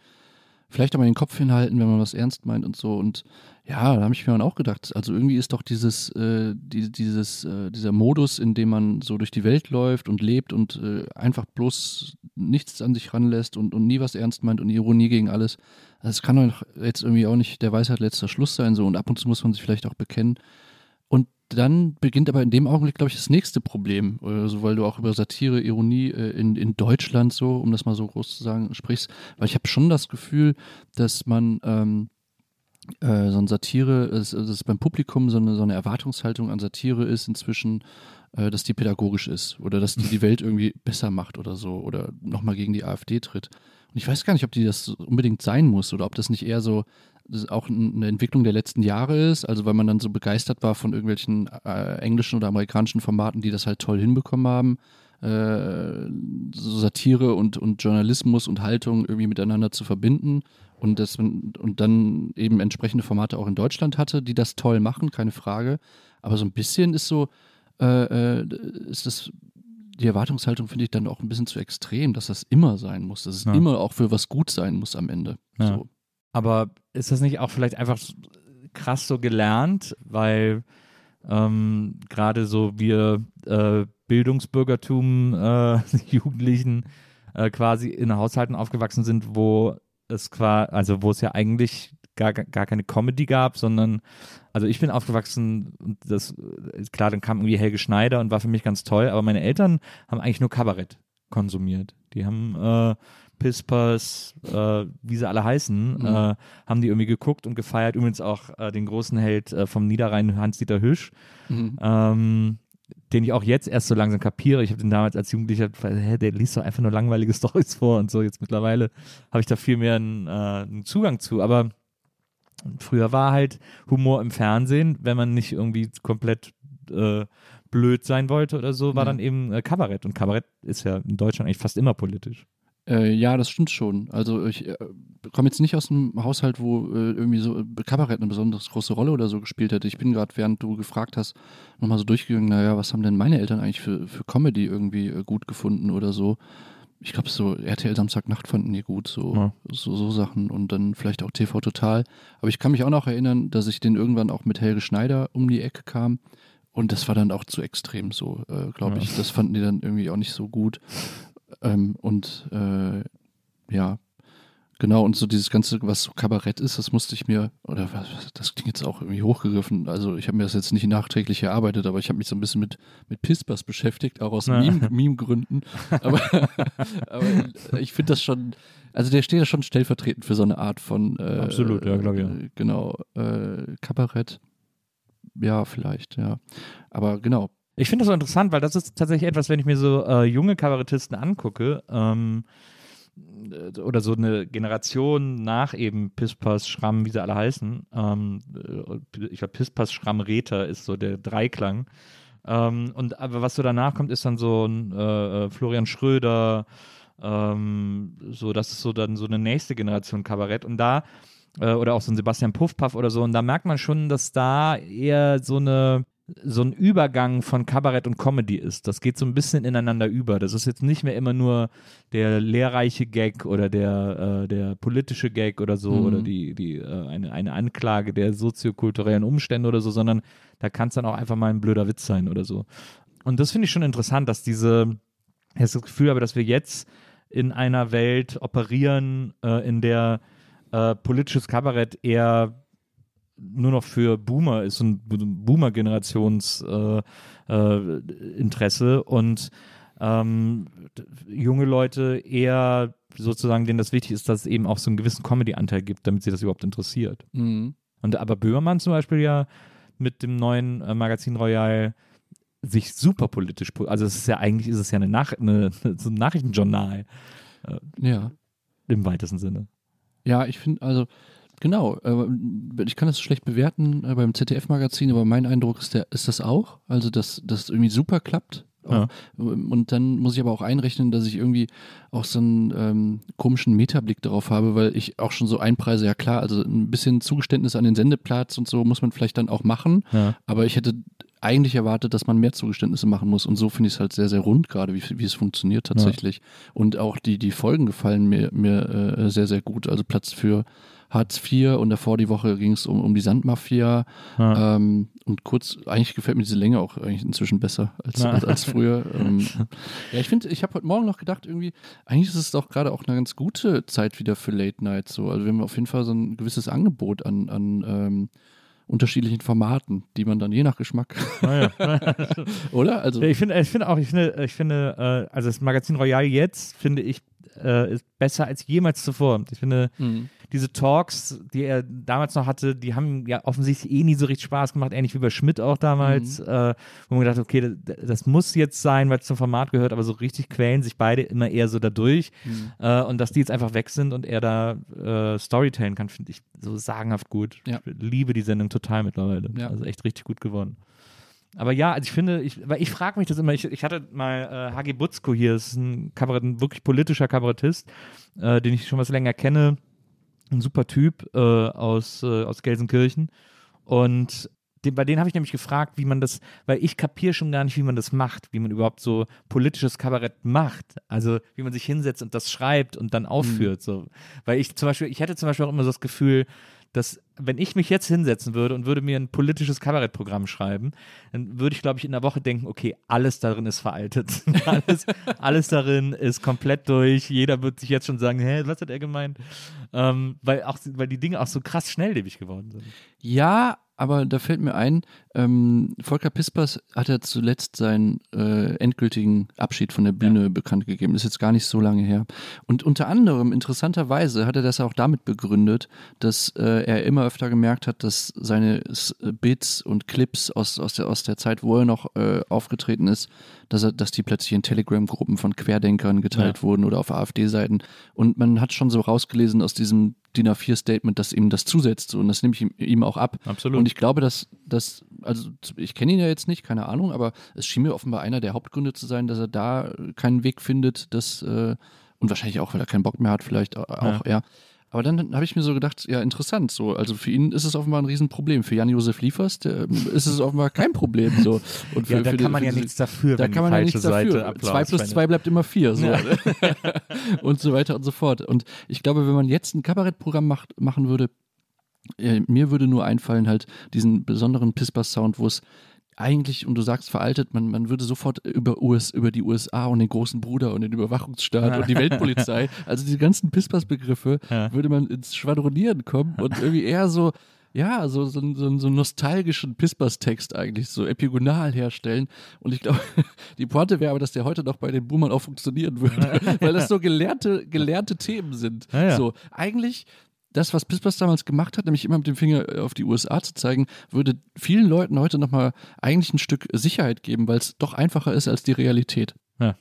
vielleicht auch mal den Kopf hinhalten, wenn man was ernst meint und so. Und ja, da habe ich mir dann auch gedacht, also irgendwie ist doch dieses, äh, die, dieses, äh, dieser Modus, in dem man so durch die Welt läuft und lebt und äh, einfach bloß nichts an sich ranlässt und, und nie was ernst meint und Ironie gegen alles. Das kann doch jetzt irgendwie auch nicht der Weisheit letzter Schluss sein so und ab und zu muss man sich vielleicht auch bekennen. Und dann beginnt aber in dem Augenblick, glaube ich, das nächste Problem, äh, so weil du auch über Satire, Ironie äh, in, in Deutschland so, um das mal so groß zu sagen, sprichst, weil ich habe schon das Gefühl, dass man ähm, äh, so ein Satire, dass, dass beim Publikum so eine, so eine Erwartungshaltung an Satire ist inzwischen, äh, dass die pädagogisch ist oder dass die die Welt irgendwie besser macht oder so oder nochmal gegen die AfD tritt. Und ich weiß gar nicht, ob die das unbedingt sein muss oder ob das nicht eher so auch eine Entwicklung der letzten Jahre ist, also weil man dann so begeistert war von irgendwelchen äh, englischen oder amerikanischen Formaten, die das halt toll hinbekommen haben, äh, so Satire und, und Journalismus und Haltung irgendwie miteinander zu verbinden und, das, und dann eben entsprechende Formate auch in Deutschland hatte, die das toll machen, keine Frage. Aber so ein bisschen ist so, äh, äh, ist das die Erwartungshaltung finde ich dann auch ein bisschen zu extrem, dass das immer sein muss, dass es Ja. immer auch für was gut sein muss am Ende. Ja. So. Aber ist das nicht auch vielleicht einfach, krass so gelernt, weil ähm, gerade so wir äh, Bildungsbürgertum äh, Jugendlichen äh, quasi in Haushalten aufgewachsen sind, wo es quasi, also wo es ja eigentlich gar, gar keine Comedy gab, sondern also ich bin aufgewachsen und das klar, dann kam irgendwie Helge Schneider und war für mich ganz toll, aber meine Eltern haben eigentlich nur Kabarett konsumiert. Die haben äh, Pispers, äh, wie sie alle heißen, Mhm. äh, haben die irgendwie geguckt und gefeiert. Übrigens auch äh, den großen Held äh, vom Niederrhein, Hans-Dieter Hüsch, Mhm. ähm, den ich auch jetzt erst so langsam kapiere. Ich habe den damals als Jugendlicher, hä, der liest doch einfach nur langweilige Stories vor und so. Jetzt mittlerweile habe ich da viel mehr einen, äh, einen Zugang zu. Aber früher war halt Humor im Fernsehen, wenn man nicht irgendwie komplett äh, blöd sein wollte oder so, war Ja. dann eben äh, Kabarett. Und Kabarett ist ja in Deutschland eigentlich fast immer politisch. Äh, ja, das stimmt schon. Also ich äh, komme jetzt nicht aus einem Haushalt, wo äh, irgendwie so äh, Kabarett eine besonders große Rolle oder so gespielt hätte. Ich bin gerade, während du gefragt hast, nochmal so durchgegangen, naja, was haben denn meine Eltern eigentlich für, für Comedy irgendwie äh, gut gefunden oder so. Ich glaube, so RTL Samstagnacht fanden die gut, so, Ja. so, so Sachen und dann vielleicht auch TV Total. Aber ich kann mich auch noch erinnern, dass ich den irgendwann auch mit Helge Schneider um die Ecke kam. Und das war dann auch zu extrem so, äh, glaube Ja. ich. Das fanden die dann irgendwie auch nicht so gut. Ähm, und äh, ja, genau, und so dieses Ganze, was so Kabarett ist, das musste ich mir, oder was, das klingt jetzt auch irgendwie hochgegriffen, also ich habe mir das jetzt nicht nachträglich erarbeitet, aber ich habe mich so ein bisschen mit, mit Pispers beschäftigt, auch aus Meme-Gründen. aber, aber ich finde das schon, also der steht ja schon stellvertretend für so eine Art von äh, Absolut, ja, glaub ich, ja. äh, Genau, äh, Kabarett. Ja, vielleicht, ja. Aber genau. Ich finde das so interessant, weil das ist tatsächlich etwas, wenn ich mir so äh, junge Kabarettisten angucke, ähm, äh, oder so eine Generation nach eben Pispas, Schramm, wie sie alle heißen. Ähm, äh, ich glaube, Pispas, Schramm, Räter ist so der Dreiklang. Ähm, und aber was so danach kommt, ist dann so ein äh, äh, Florian Schröder, ähm, so, das ist so dann so eine nächste Generation Kabarett. Und da, äh, oder auch so ein Sebastian Puffpaff oder so, und da merkt man schon, dass da eher so eine so ein Übergang von Kabarett und Comedy ist. Das geht so ein bisschen ineinander über. Das ist jetzt nicht mehr immer nur der lehrreiche Gag oder der, äh, der politische Gag oder so Mhm. oder die, die, äh, eine, eine Anklage der soziokulturellen Umstände oder so, sondern da kann es dann auch einfach mal ein blöder Witz sein oder so. Und das finde ich schon interessant, dass diese, ich habe das Gefühl habe, dass wir jetzt in einer Welt operieren, äh, in der äh, politisches Kabarett eher nur noch für Boomer ist und Boomer-Generations-Interesse äh, Interesse und ähm, junge Leute eher sozusagen, denen das wichtig ist, dass es eben auch so einen gewissen Comedy-Anteil gibt, damit sie das überhaupt interessiert. Mhm. Und aber Böhmermann zum Beispiel ja mit dem neuen äh, Magazin Royal sich super politisch, po- also es ist ja eigentlich ist es ja eine, Nach eine so ein Nachrichtenjournal Ja. im weitesten Sinne. Ja, ich finde, also, genau, ich kann das schlecht bewerten äh, beim ZDF-Magazin, aber mein Eindruck ist, der, ist das auch. Also, dass das irgendwie super klappt. Ja. Und dann muss ich aber auch einrechnen, dass ich irgendwie auch so einen ähm, komischen Metablick darauf habe, weil ich auch schon so einpreise, ja klar, also ein bisschen Zugeständnis an den Sendeplatz und so muss man vielleicht dann auch machen, Ja. aber ich hätte eigentlich erwartet, dass man mehr Zugeständnisse machen muss und so finde ich es halt sehr, sehr rund gerade, wie, wie es funktioniert tatsächlich. Und auch die, die Folgen gefallen mir, mir äh, sehr, sehr gut. Also Platz für Hartz IV und davor die Woche ging es um, um die Sandmafia. Ja. Ähm, und kurz, eigentlich gefällt mir diese Länge auch eigentlich inzwischen besser als, Ja. als, als früher. ähm, ja, ich finde, ich habe heute Morgen noch gedacht, irgendwie, eigentlich ist es doch gerade auch eine ganz gute Zeit wieder für Late Night so. Also wir haben auf jeden Fall so ein gewisses Angebot an, an ähm, unterschiedlichen Formaten, die man dann je nach Geschmack, oder? Also Ja, Ich finde, ich finde auch, ich finde, ich finde, äh, also das Magazin Royal jetzt finde ich äh, ist besser als jemals zuvor. Ich finde, Mhm. diese Talks, die er damals noch hatte, die haben ja offensichtlich eh nie so richtig Spaß gemacht, ähnlich wie bei Schmidt auch damals, Mhm. äh, wo man gedacht hat, okay, das, das muss jetzt sein, weil es zum Format gehört, aber so richtig quälen sich beide immer eher so dadurch. Mhm. Äh, und dass die jetzt einfach weg sind und er da äh, Storytellen kann, finde ich so sagenhaft gut. Ja. Ich liebe die Sendung total mittlerweile. Ja. Also echt richtig gut geworden. Aber ja, also ich finde, ich, weil ich frage mich das immer, ich, ich hatte mal äh, Hagi Butzko hier, das ist ein, Kabarett, ein wirklich politischer Kabarettist, äh, den ich schon was länger kenne, ein super Typ äh, aus, äh, aus Gelsenkirchen und den, bei denen habe ich nämlich gefragt, wie man das, weil ich kapiere schon gar nicht, wie man das macht, wie man überhaupt so politisches Kabarett macht. Also wie man sich hinsetzt und das schreibt und dann aufführt. So. Weil ich zum Beispiel, ich hätte zum Beispiel auch immer so das Gefühl, dass wenn ich mich jetzt hinsetzen würde und würde mir ein politisches Kabarettprogramm schreiben, dann würde ich, glaube ich, in der Woche denken, okay, alles darin ist veraltet. alles, alles darin ist komplett durch. Jeder wird sich jetzt schon sagen, hä, was hat er gemeint? Ähm, weil, auch, weil die Dinge auch so krass schnelllebig geworden sind. Ja, aber da fällt mir ein, ähm, Volker Pispers hat ja zuletzt seinen äh, endgültigen Abschied von der Bühne ja. bekannt gegeben. Ist jetzt gar nicht so lange her. Und unter anderem, interessanterweise, hat er das auch damit begründet, dass äh, er immer öfter gemerkt hat, dass seine Bits und Clips aus, aus, der, aus der Zeit, wo er noch äh, aufgetreten ist, dass, er, dass die plötzlich in Telegram-Gruppen von Querdenkern geteilt ja. wurden oder auf AfD-Seiten. Und man hat schon so rausgelesen aus diesem DIN A4-Statement, dass ihm das zusetzt. Und das nehme ich ihm, ihm, auch ab. Absolut. Und ich glaube, dass, dass also ich kenne ihn ja jetzt nicht, keine Ahnung, aber es schien mir offenbar einer der Hauptgründe zu sein, dass er da keinen Weg findet, dass, äh, und wahrscheinlich auch, weil er keinen Bock mehr hat, vielleicht auch, ja. ja aber dann habe ich mir so gedacht, ja, interessant, so. Also für ihn ist es offenbar ein Riesenproblem. Für Jan-Josef Liefers der, ähm, ist es offenbar kein Problem, so. Und für, ja, da für kann die, man ja nichts dafür, da kann man ja nichts dafür. Applaus zwei plus zwei bleibt immer vier, so. Ja. und so weiter und so fort. Und ich glaube, wenn man jetzt ein Kabarettprogramm macht, machen würde, mir würde nur einfallen, halt diesen besonderen Pispas-Sound, wo es eigentlich, und du sagst veraltet, man, man würde sofort über, US, über die USA und den großen Bruder und den Überwachungsstaat und die Weltpolizei, also diese ganzen Pispas-Begriffe, ja. würde man ins Schwadronieren kommen und irgendwie eher so, ja, so, so, so, so einen nostalgischen Pispers-Text eigentlich, so epigonal herstellen. Und ich glaube, die Pointe wäre aber, dass der heute noch bei den Boomern auch funktionieren würde, weil das so gelernte, gelernte Themen sind. Ja, ja. So, eigentlich das, was Pispers damals gemacht hat, nämlich immer mit dem Finger äh, auf die USA zu zeigen, würde vielen Leuten heute nochmal eigentlich ein Stück Sicherheit geben, weil es doch einfacher ist als die Realität. Ja.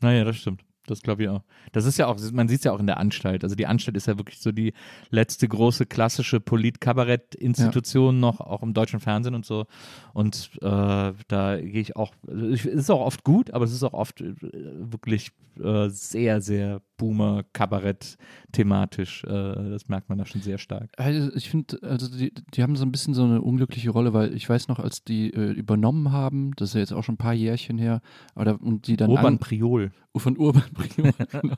Naja, das stimmt. Das glaube ich auch. Das ist ja auch, man sieht es ja auch in der Anstalt. Also die Anstalt ist ja wirklich so die letzte große klassische Polit-Kabarett-Institution ja. noch, auch im deutschen Fernsehen und so. Und äh, da gehe ich auch, es ist auch oft gut, aber es ist auch oft äh, wirklich äh, sehr, sehr Boomer-Kabarett thematisch. Äh, das merkt man da schon sehr stark. Also ich finde, also die, die haben so ein bisschen so eine unglückliche Rolle, weil ich weiß noch, als die äh, übernommen haben, das ist ja jetzt auch schon ein paar Jährchen her, oder, und die dann. Urban Priol. Von Urban Priol, genau.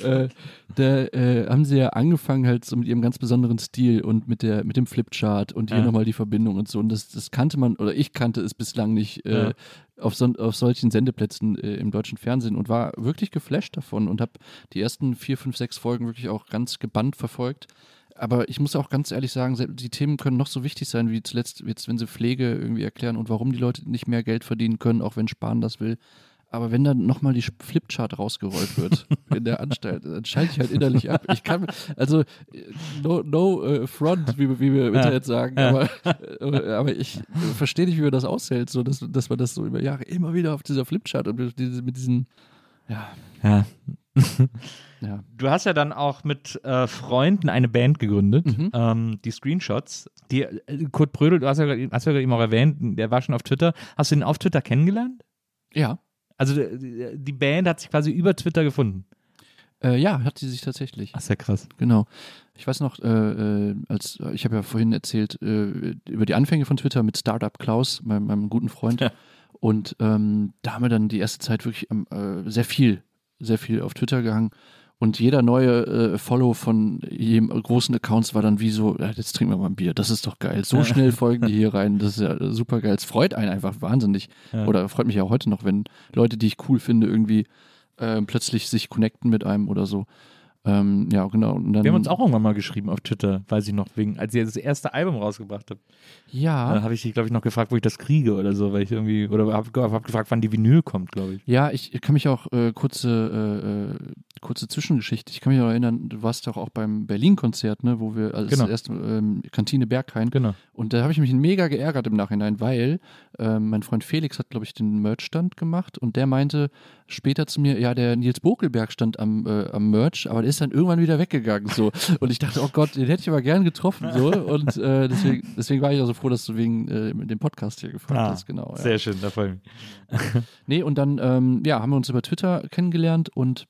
äh, da äh, haben sie ja angefangen halt so mit ihrem ganz besonderen Stil und mit der mit dem Flipchart und hier ja. nochmal die Verbindung und so. Und das, das kannte man, oder ich kannte es bislang nicht, äh, ja auf, so, auf solchen Sendeplätzen äh, im deutschen Fernsehen und war wirklich geflasht davon und habe die ersten vier, fünf, sechs Folgen wirklich auch ganz gebannt verfolgt. Aber ich muss auch ganz ehrlich sagen, die Themen können noch so wichtig sein, wie zuletzt, jetzt, wenn sie Pflege irgendwie erklären und warum die Leute nicht mehr Geld verdienen können, auch wenn Spahn das will. Aber wenn dann nochmal die Flipchart rausgerollt wird in der Anstalt, dann schalte ich halt innerlich ab. Ich kann, also, no, no uh, front, wie, wie wir im Internet sagen, aber, äh, aber ich verstehe nicht, wie man das aushält, so dass, dass man das so über Jahre immer wieder auf dieser Flipchart und mit, mit diesen, ja. Ja. ja. Du hast ja dann auch mit äh, Freunden eine Band gegründet, mhm. ähm, die Screenshots. Die, äh, Kurt Brödel, du hast ja, hast ja eben auch erwähnt, der war schon auf Twitter. Hast du ihn auf Twitter kennengelernt? Ja. Also die Band hat sich quasi über Twitter gefunden. Äh, ja, hat sie sich tatsächlich. Ach, sehr krass. Genau. Ich weiß noch, äh, äh als ich habe ja vorhin erzählt äh, über die Anfänge von Twitter mit Startup Klaus, meinem, meinem guten Freund. Ja. Und ähm, da haben wir dann die erste Zeit wirklich äh, sehr viel, sehr viel auf Twitter gehangen. Und jeder neue äh, Follow von jedem großen Accounts war dann wie so, ja, jetzt trinken wir mal ein Bier, das ist doch geil. So schnell folgen die hier rein, das ist ja super geil. Es freut einen einfach wahnsinnig. Ja. Oder freut mich ja heute noch, wenn Leute, die ich cool finde, irgendwie äh, plötzlich sich connecten mit einem oder so. Ähm, ja, genau. Dann, wir haben uns auch irgendwann mal geschrieben auf Twitter, weiß ich noch, wegen, als ihr das erste Album rausgebracht habt. Ja. Da habe ich dich, glaube ich, noch gefragt, wo ich das kriege oder so, weil ich irgendwie, oder habe hab gefragt, wann die Vinyl kommt, glaube ich. Ja, ich kann mich auch äh, kurze, äh, kurze Zwischengeschichte, ich kann mich auch erinnern, du warst doch auch beim Berlin-Konzert, ne, wo wir als genau. erste ähm, Kantine Berghain. Genau. Und da habe ich mich mega geärgert im Nachhinein, weil äh, mein Freund Felix hat, glaube ich, den Merch-Stand gemacht und der meinte später zu mir, ja, der Nils Bokelberg stand am, äh, am Merch, aber der ist dann irgendwann wieder weggegangen. So. Und ich dachte, oh Gott, den hätte ich aber gern getroffen. So. Und äh, deswegen, deswegen war ich auch so froh, dass du wegen äh, dem Podcast hier gefragt ah, hast. Genau, ja. Sehr schön, da freue ich mich. nee, und dann ähm, ja, haben wir uns über Twitter kennengelernt und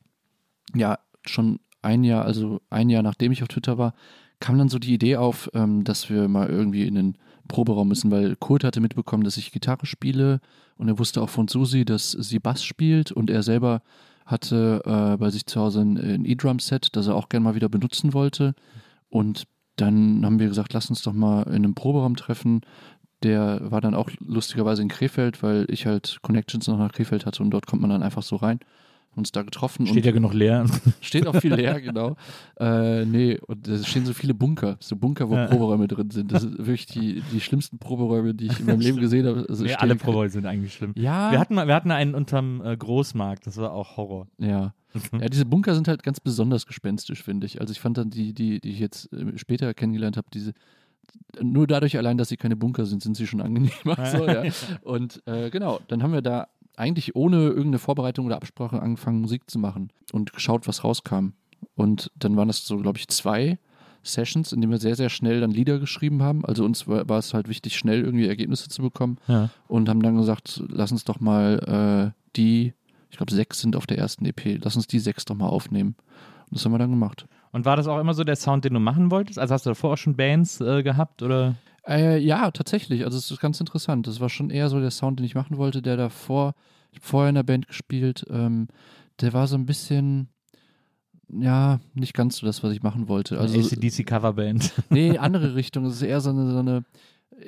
ja, schon ein Jahr, also ein Jahr nachdem ich auf Twitter war, kam dann so die Idee auf, ähm, dass wir mal irgendwie in den Proberaum müssen, weil Kurt hatte mitbekommen, dass ich Gitarre spiele und er wusste auch von Susi, dass sie Bass spielt und er selber hatte äh, bei sich zu Hause ein, ein E-Drum-Set, das er auch gerne mal wieder benutzen wollte. Und dann haben wir gesagt, lass uns doch mal in einem Proberaum treffen. Der war dann auch lustigerweise in Krefeld, weil ich halt Connections noch nach Krefeld hatte und dort kommt man dann einfach so rein. Uns da getroffen. Steht und ja genug leer. Steht auch viel leer, genau. Äh, nee, und da stehen so viele Bunker, so Bunker, wo Ja. Proberäume drin sind. Das sind wirklich die, die schlimmsten Proberäume, die ich in meinem Leben gesehen habe. Also nee, alle Proberäume sind eigentlich schlimm. Ja, Wir hatten, mal, wir hatten einen unterm äh, Großmarkt, das war auch Horror. ja. Ja, diese Bunker sind halt ganz besonders gespenstisch, finde ich. Also ich fand dann die, die, die ich jetzt äh, später kennengelernt habe, diese nur dadurch allein, dass sie keine Bunker sind, sind sie schon angenehmer. so, ja. Und äh, genau, dann haben wir da eigentlich ohne irgendeine Vorbereitung oder Absprache angefangen, Musik zu machen und geschaut, was rauskam. Und dann waren das so, glaube ich, zwei Sessions, in denen wir sehr, sehr schnell dann Lieder geschrieben haben. Also uns war, war es halt wichtig, schnell irgendwie Ergebnisse zu bekommen Ja. und haben dann gesagt, lass uns doch mal äh, die, ich glaube sechs sind auf der ersten EP, lass uns die sechs doch mal aufnehmen. Und das haben wir dann gemacht. Und war das auch immer so der Sound, den du machen wolltest? Also hast du davor auch schon Bands äh, gehabt oder? Äh, ja, tatsächlich. Also es ist ganz interessant. Das war schon eher so der Sound, den ich machen wollte, der davor, ich habe vorher in der Band gespielt, ähm, der war so ein bisschen, ja, nicht ganz so das, was ich machen wollte. Also, ACDC Coverband. nee, andere Richtung. Es ist eher so eine, so eine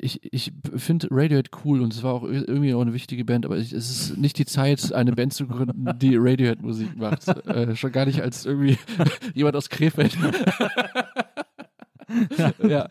ich, ich finde Radiohead cool und es war auch irgendwie auch eine wichtige Band, aber es ist nicht die Zeit, eine Band zu gründen, die Radiohead-Musik macht. Äh, schon gar nicht als irgendwie jemand aus Krefeld. ja,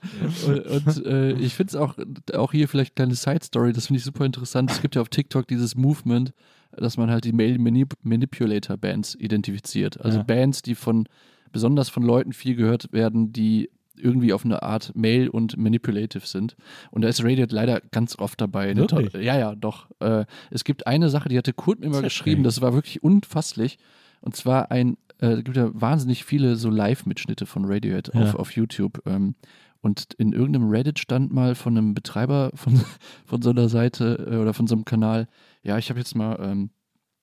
und, und äh, ich finde es auch, auch hier vielleicht kleine Side-Story, das finde ich super interessant. Es gibt ja auf TikTok dieses Movement, dass man halt die Male Manip Manipulator Bands identifiziert. Also Ja. Bands, die von, besonders von Leuten viel gehört werden, die irgendwie auf eine Art male und manipulative sind. Und da ist Radiohead leider ganz oft dabei. Eine Wirklich? Ja, ja, doch. Äh, es gibt eine Sache, die hatte Kurt mir mal geschrieben, das war wirklich unfasslich. Und zwar ein, äh, es gibt ja wahnsinnig viele so Live-Mitschnitte von Radiohead Ja. auf, auf YouTube. Ähm, und in irgendeinem Reddit stand mal von einem Betreiber von, von so einer Seite äh, oder von so einem Kanal, ja, ich habe jetzt mal, ähm,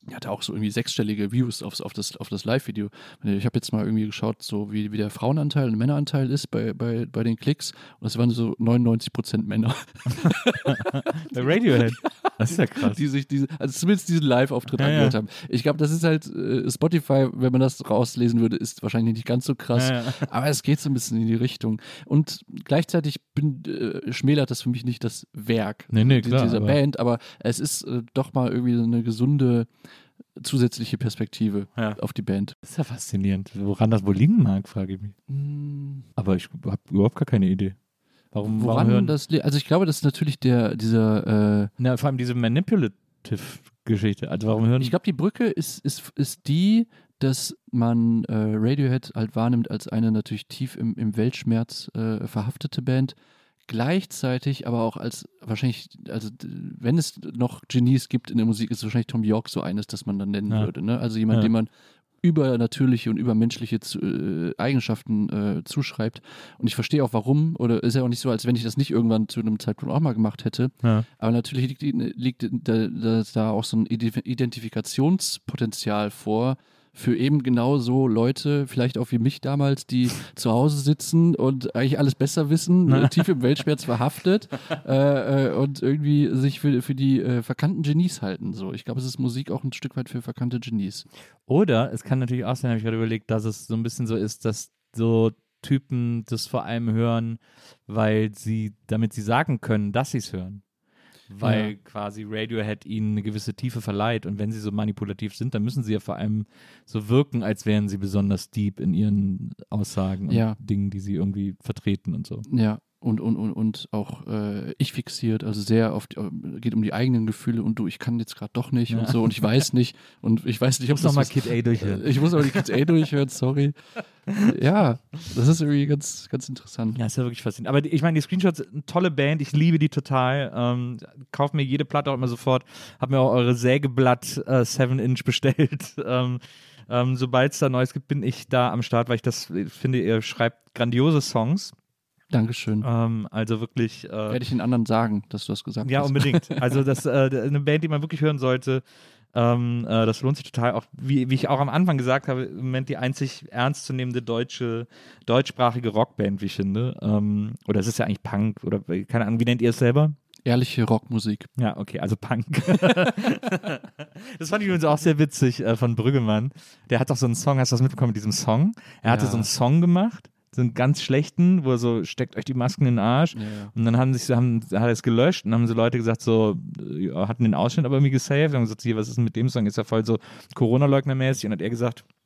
er hatte auch so irgendwie sechsstellige Views aufs, auf das, auf das Live-Video. Ich habe jetzt mal irgendwie geschaut, so wie, wie der Frauenanteil und Männeranteil ist bei, bei, bei den Klicks. Und das waren so 99% Männer, Bei Radiohead. Das ist ja krass. die sich diese, also zumindest diesen Live-Auftritt Ja, angehört ja. haben. Ich glaube, das ist halt, äh, Spotify, wenn man das rauslesen würde, ist wahrscheinlich nicht ganz so krass. Ja. Aber es geht so ein bisschen in die Richtung. Und gleichzeitig bin, äh, schmälert das für mich nicht das Werk Nee, nee, klar, dieser aber- Band, aber es ist äh, doch mal irgendwie so eine gesunde zusätzliche Perspektive Ja. auf die Band. Das ist ja faszinierend. Woran das wohl liegen mag, frage ich mich. Aber ich habe überhaupt gar keine Idee. Warum, warum Woran hören das Also ich glaube, das ist natürlich der, dieser, äh, Na, vor allem diese Manipulative-Geschichte. Also warum hören ich glaube, die Brücke ist, ist, ist die, dass man äh, Radiohead halt wahrnimmt als eine natürlich tief im, im Weltschmerz äh, verhaftete Band. Gleichzeitig aber auch als wahrscheinlich, also wenn es noch Genies gibt in der Musik, ist wahrscheinlich Tom York so eines, das man dann nennen Ja. würde. Ne? Also jemand, Ja. dem man übernatürliche und übermenschliche äh, Eigenschaften äh, zuschreibt. Und ich verstehe auch warum, oder ist ja auch nicht so, als wenn ich das nicht irgendwann zu einem Zeitpunkt auch mal gemacht hätte. Ja. Aber natürlich liegt, liegt da, da, da auch so ein Ide- Identifikationspotenzial vor für eben genau so Leute, vielleicht auch wie mich damals, die zu Hause sitzen und eigentlich alles besser wissen, äh, tief im Weltschmerz verhaftet äh, äh, und irgendwie sich für, für die äh, verkannten Genies halten. So, ich glaube, es ist Musik auch ein Stück weit für verkannte Genies. Oder es kann natürlich auch sein, habe ich gerade überlegt, dass es so ein bisschen so ist, dass so Typen das vor allem hören, weil sie, damit sie sagen können, dass sie es hören. Weil Ja. quasi Radiohead ihnen eine gewisse Tiefe verleiht. Und wenn sie so manipulativ sind, dann müssen sie ja vor allem so wirken, als wären sie besonders deep in ihren Aussagen und Ja. Dingen, die sie irgendwie vertreten und so. Ja, und, und, und, und auch äh, ich fixiert, also sehr oft äh, geht um die eigenen Gefühle und du, ich kann jetzt gerade doch nicht Ja. und so und ich weiß nicht und ich weiß nicht, Ich ob muss das nochmal Kid A durchhören. Ich muss aber die Kids A durchhören, sorry. Ja, das ist irgendwie ganz, ganz interessant. Ja, ist ja wirklich faszinierend. Aber die, ich meine, die Screenshots, eine tolle Band, ich liebe die total. Ähm, kauf mir jede Platte auch immer sofort. Hab mir auch eure Sägeblatt äh, 7-Inch bestellt. ähm, ähm, Sobald es da Neues gibt, bin ich da am Start, weil ich das äh, finde, ihr schreibt grandiose Songs. Dankeschön. Ähm, also wirklich. Äh, Werde ich den anderen sagen, dass du das gesagt ja, hast. unbedingt. Also das äh, eine Band, die man wirklich hören sollte. Ähm, äh, das lohnt sich total. Auch wie, wie ich auch am Anfang gesagt habe, im Moment die einzig ernstzunehmende deutsche, deutschsprachige Rockband, wie ich finde. Ähm, oder es ist ja eigentlich Punk oder keine Ahnung, wie nennt ihr es selber? Ehrliche Rockmusik. Ja, okay, also Punk. das fand ich übrigens auch sehr witzig äh, von Brüggemann. Der hat doch so einen Song, hast du das mitbekommen mit diesem Song? Er hatte Ja. so einen Song gemacht, so einen ganz schlechten, wo er so steckt euch die Masken in den Arsch. Ja, ja. Und dann haben sich, haben, hat er es gelöscht und haben so Leute gesagt, so, ja, hatten den Ausschnitt aber irgendwie gesaved. Haben gesagt, hier, was ist denn mit dem Song? Ist ja voll so Corona-Leugner-mäßig. Und hat er gesagt, äh,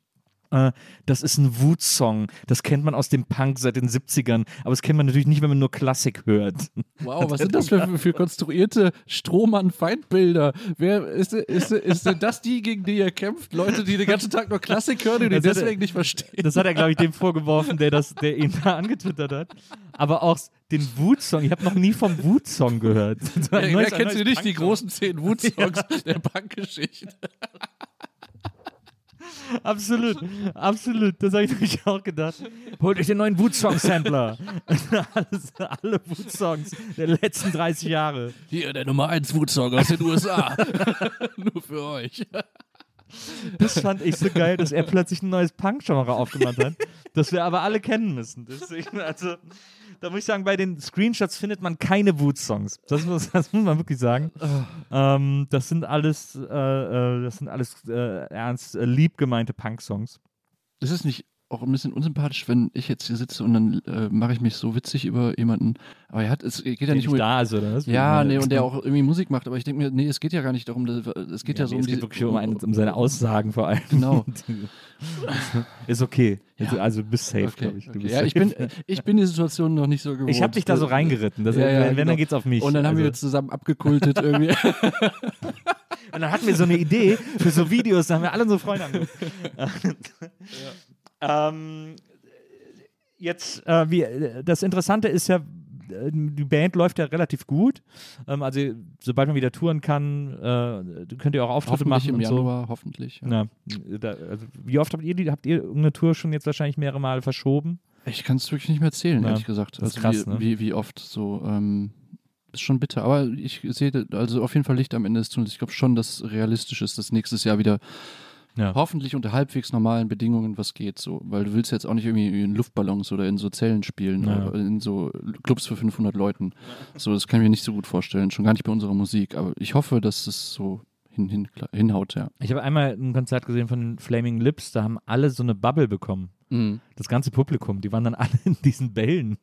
das ist ein Wutsong. Das kennt man aus dem Punk seit den 70ern. Aber das kennt man natürlich nicht, wenn man nur Klassik hört. Wow, was sind das für, für konstruierte Strohmann-Feindbilder? Wer ist, ist, ist denn das die, gegen die ihr kämpft? Leute, die den ganzen Tag nur Klassik hören und die hat er- deswegen nicht verstehen. Das hat er, glaube ich, dem vorgeworfen, der, das, der ihn da angetwittert hat. Aber auch den Wutsong. Ich habe noch nie vom Wutsong gehört. Wer, wer kennt sie nicht? Die großen zehn Wut-Songs der Punkgeschichte. Absolut, absolut. Das habe ich nämlich auch gedacht. Holt euch den neuen Wutsong-Sampler. Alle Wutsongs der letzten 30 Jahre. Hier, der Nummer 1 Wut-Song aus den USA. Nur für euch. Das fand ich so geil, dass er plötzlich ein neues Punk-Genre aufgemacht hat, das wir aber alle kennen müssen. Deswegen, also, da muss ich sagen, bei den Screenshots findet man keine Wut-Songs. Das muss, das muss man wirklich sagen. Ähm, das sind alles, äh, äh, das sind alles äh, ernst, äh, lieb gemeinte Punk-Songs. Ist es nicht auch ein bisschen unsympathisch, wenn ich jetzt hier sitze und dann äh, mache ich mich so witzig über jemanden. Aber er hat, es geht ja Der nicht um. da ist, oder was? Ja, nee, und der auch irgendwie Musik macht, aber ich denke mir, nee, es geht ja gar nicht darum, das- es geht ja, Ja, so nee, um es die geht wirklich um, einen, um seine Aussagen vor allem. Genau. Ist okay. Ja. Also du bist safe, Okay, glaube ich. Okay. Ja, safe. ich bin, ich bin die Situation noch nicht so gewohnt. ich habe dich da so reingeritten. Das, Ja, ja, wenn, genau. dann geht's auf mich. Und dann haben wir Also- zusammen abgekultet irgendwie. Und dann hatten wir so eine Idee für so Videos, da haben wir alle unsere Freunde angerufen. ähm, jetzt, äh, wie, das Interessante ist ja, äh, die Band läuft ja relativ gut. Ähm, also, sobald man wieder touren kann, äh, könnt ihr auch Auftritte machen im und so. Januar, hoffentlich. Ja. Na, da, also, wie oft habt ihr die? Habt ihr irgendeine Tour schon jetzt wahrscheinlich mehrere Male verschoben? Ich kann es wirklich nicht mehr zählen, Ja, ehrlich gesagt. also krass, wie, ne? wie, wie oft so. Ähm, ist schon bitter. Aber ich sehe also auf jeden Fall Licht am Ende des Tunnels. Ich glaube schon, dass realistisch ist, dass nächstes Jahr wieder Ja. hoffentlich unter halbwegs normalen Bedingungen was geht. So. Weil du willst jetzt auch nicht irgendwie in Luftballons oder in so Zellen spielen Ja. oder in so Clubs für 500 Leuten. So, das kann ich mir nicht so gut vorstellen. Schon gar nicht bei unserer Musik. Aber ich hoffe, dass es so hin, hin, hinhaut, ja. Ich habe einmal ein Konzert gesehen von den Flaming Lips, da haben alle so eine Bubble bekommen. Das ganze Publikum, die waren dann alle in diesen Bällen.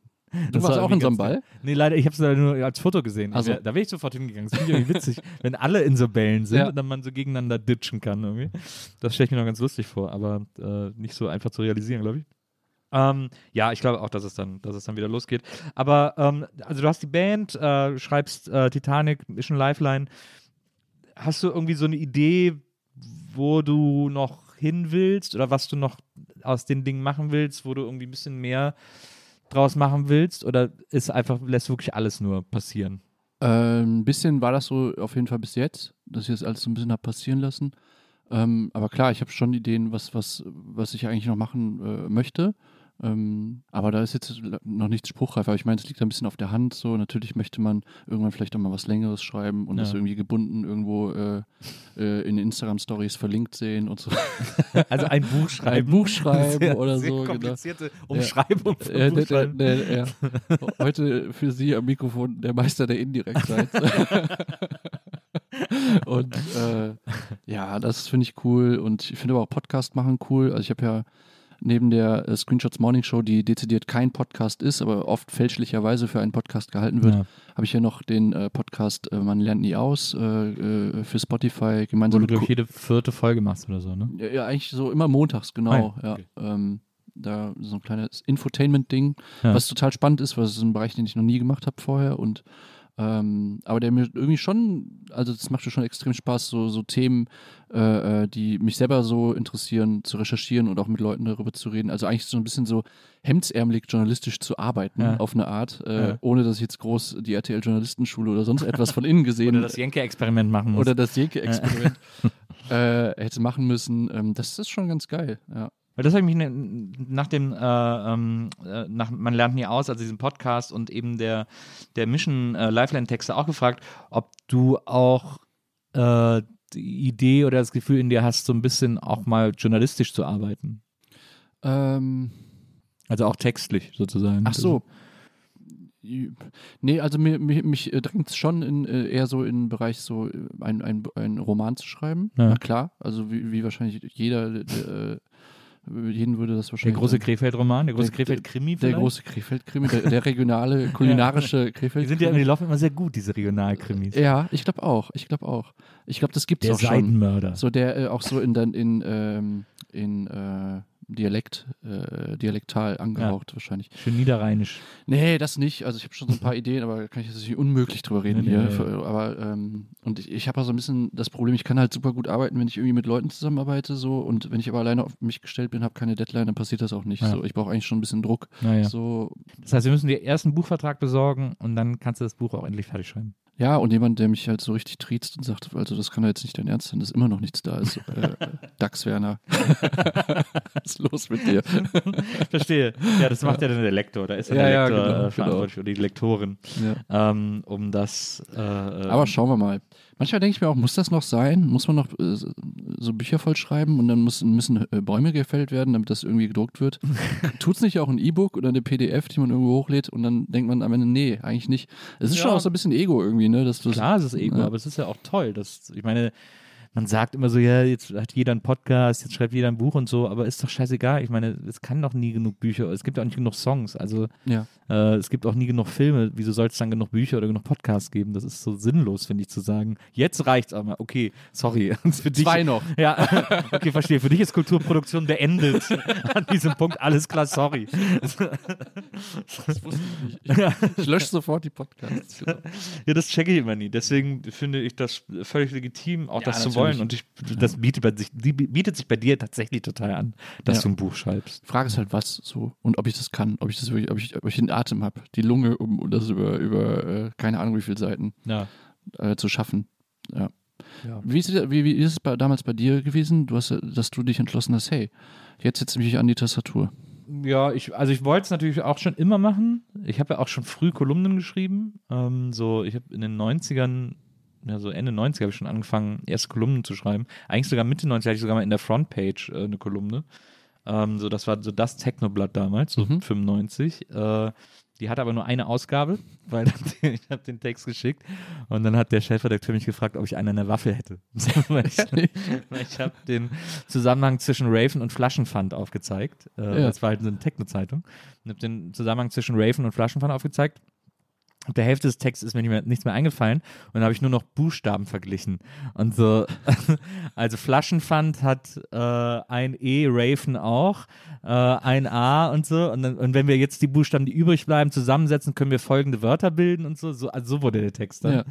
Du warst auch in so einem Ball? Nee, leider, ich habe es leider nur als Foto gesehen. Ach so. Da- Da wäre ich sofort hingegangen. Das finde ich irgendwie witzig, wenn alle in so Bällen sind Ja. und dann man so gegeneinander ditchen kann irgendwie. Das stelle ich mir noch ganz lustig vor, aber äh, nicht so einfach zu realisieren, glaube ich. Ähm, ja, ich glaube auch, dass es dann, dass es dann wieder losgeht. Aber ähm, also du hast die Band, äh, schreibst äh, Titanic, Mission Lifeline. Hast du irgendwie so eine Idee, wo du noch hin willst oder was du noch aus den Dingen machen willst, wo du irgendwie ein bisschen mehr draus machen willst? Oder ist einfach, lässt wirklich alles nur passieren? Ähm, ein bisschen war das so auf jeden Fall bis jetzt, dass ich das alles so ein bisschen habe passieren lassen. Ähm, aber klar, ich habe schon Ideen, was, was, was ich eigentlich noch machen äh, möchte. Ähm, aber da ist jetzt noch nichts spruchreif. Aber ich meine, es liegt ein bisschen auf der Hand. So, natürlich möchte man irgendwann vielleicht auch mal was Längeres schreiben und Ja. das irgendwie gebunden irgendwo äh, äh, in Instagram-Stories verlinkt sehen und so. Also ein Buch schreiben. Ein Buch schreiben Sehr- oder sehr so. Genau. komplizierte Umschreibung von Äh, schreiben. der, ja. Heute für Sie am Mikrofon der Meister der Indirektheit. und äh, ja, das finde ich cool und ich finde aber auch Podcast machen cool. Also ich habe ja neben der äh, Screenshots Morning Show, die dezidiert kein Podcast ist, aber oft fälschlicherweise für einen Podcast gehalten wird, Ja. habe ich ja noch den äh, Podcast äh, Man lernt nie aus äh, äh, für Spotify Wo gemeinsam du, mit glaube jede vierte Folge machst oder so, ne? ja, ja, eigentlich so immer montags, genau. Ah ja, ja, okay. ähm, da so ein kleines Infotainment-Ding, was total spannend ist, weil es ist ein Bereich, den ich noch nie gemacht habe vorher und ähm, aber der mir irgendwie schon, also das macht mir schon extrem Spaß, so, so Themen, äh, äh, die mich selber so interessieren, zu recherchieren und auch mit Leuten darüber zu reden. Also eigentlich so ein bisschen so hemdsärmelig journalistisch zu arbeiten, Ja. auf eine Art, äh, Ja. ohne dass ich jetzt groß die RTL-Journalistenschule oder sonst etwas von innen gesehen Oder das Jenke-Experiment machen musst. oder das Jenke-Experiment äh, hätte machen müssen. Ähm, das ist schon ganz geil. Ja. Weil das habe ich mich ne- nach dem, äh, ähm, äh, nach Man lernt nie aus, also diesem Podcast und eben der, der Mission äh, Lifeline-Texte auch gefragt, ob du auch äh, die Idee oder das Gefühl in dir hast, so ein bisschen auch mal journalistisch zu arbeiten. Ähm, Also auch textlich sozusagen. ach so. Nee, also mir, mir, mich drängt es schon in, äh, eher so in den Bereich so äh, ein, ein, ein Roman zu schreiben. Ja. Na klar, also wie, wie wahrscheinlich jeder, der, äh, jeden würde das Der wahrscheinlich. große Krefeld-Roman, der große Der- Krefeld-Krimi der große Krefeld-Krimi, der, der regionale, kulinarische Krefeld. Die sind ja, die laufen immer sehr gut, diese Regionalkrimis. ja, ich glaube auch. Ich glaube auch. Ich glaube, das gibt's Der auch schon. Seidenmörder. So der äh, auch so in dann in ähm, in äh, Dialekt, äh, dialektal angehaucht wahrscheinlich. Schön niederrheinisch. Nee, das nicht. Also ich habe schon so ein paar Ideen, aber da kann ich jetzt nicht unmöglich drüber reden Nee, hier. nee. Für- Aber ähm, und ich, ich habe auch so ein bisschen das Problem, ich kann halt super gut arbeiten, wenn ich irgendwie mit Leuten zusammenarbeite so und wenn ich aber alleine auf mich gestellt bin, habe keine Deadline, dann passiert das auch nicht. Ja. So, ich brauche eigentlich schon ein bisschen Druck. Naja. So Das heißt, wir müssen dir erst einen Buchvertrag besorgen und dann kannst du das Buch auch endlich fertig schreiben. Ja und jemand, der mich halt so richtig triezt und sagt, also das kann doch jetzt nicht dein Ernst sein, dass immer noch nichts da ist. Äh, Dax Werner, was ist los mit dir? Verstehe. Ja, das macht ja dann der Lektor. Da ist ja Ja, der ja, Lektor genau, äh, verantwortlich oder die Lektorin, Ja. ähm, um das. Äh, Aber schauen wir mal. Manchmal denke ich mir auch, muss das noch sein? Muss man noch äh, so Bücher vollschreiben und dann muss, müssen äh, Bäume gefällt werden, damit das irgendwie gedruckt wird? Tut es nicht auch ein E-Book oder eine PDF, die man irgendwo hochlädt und dann denkt man am Ende, nee, eigentlich nicht. Es ist Ja. schon auch so ein bisschen Ego irgendwie, ne? Dass Klar, es ist Ego, Ja. aber es ist ja auch toll. Dass, ich meine, man sagt immer so, ja, jetzt hat jeder einen Podcast, jetzt schreibt jeder ein Buch und so, aber ist doch scheißegal. Ich meine, es kann doch nie genug Bücher, es gibt auch nicht genug Songs, also Ja. äh, es gibt auch nie genug Filme. Wieso soll es dann genug Bücher oder genug Podcasts geben? Das ist so sinnlos, finde ich, zu sagen. Jetzt reicht's aber. Okay, sorry. Für dich, Zwei noch. Ja, okay, verstehe. Für dich ist Kulturproduktion beendet. An diesem Punkt alles klar, sorry. Das wusste ich nicht. Ich, ich lösche sofort die Podcasts. Ja, das checke ich immer nie. Deswegen finde ich das völlig legitim, auch Ja, das zu natürlich. Wollen. Und ich, das bietet, sich, bietet sich bei dir tatsächlich total an, dass Ja. du ein Buch schreibst. Frage ist halt was so und ob ich das kann, ob ich das wirklich, ob ich, ob ich den Atem habe, die Lunge, um, das über, über äh, keine Ahnung wie viele Seiten Ja. äh, zu schaffen. Ja. Ja. Wie, ist, es- wie, wie ist es bei, damals bei dir gewesen, du hast, dass du dich entschlossen hast, hey, jetzt setze ich mich an die Tastatur. Ja, ich, also ich wollte es natürlich auch schon immer machen. Ich habe ja auch schon früh Kolumnen geschrieben. Ähm, so, ich habe in den 90ern, ja, so Ende 90er habe ich schon angefangen, erste Kolumnen zu schreiben. Eigentlich sogar Mitte 90er hatte ich sogar mal in der Frontpage äh, eine Kolumne. Ähm, so, das war so das Technoblatt damals, so Mhm. 95. Äh, die hatte aber nur eine Ausgabe, weil ich habe den Text geschickt und dann hat der Chefredakteur mich gefragt, ob ich einen an der Waffe hätte. weil ich, ich habe den Zusammenhang zwischen Raven und Flaschenpfand aufgezeigt. Äh, Ja. Das war halt so eine Techno-Zeitung. Und habe den Zusammenhang zwischen Raven und Flaschenpfand aufgezeigt. Ab der Hälfte des Textes ist mir nicht mehr, nichts mehr eingefallen und dann habe ich nur noch Buchstaben verglichen. Und so, also Flaschenpfand hat äh, ein E, Raven auch, äh, ein A und so. Und, dann, und wenn wir jetzt die Buchstaben, die übrig bleiben, zusammensetzen, können wir folgende Wörter bilden und so. so also so wurde der Text dann.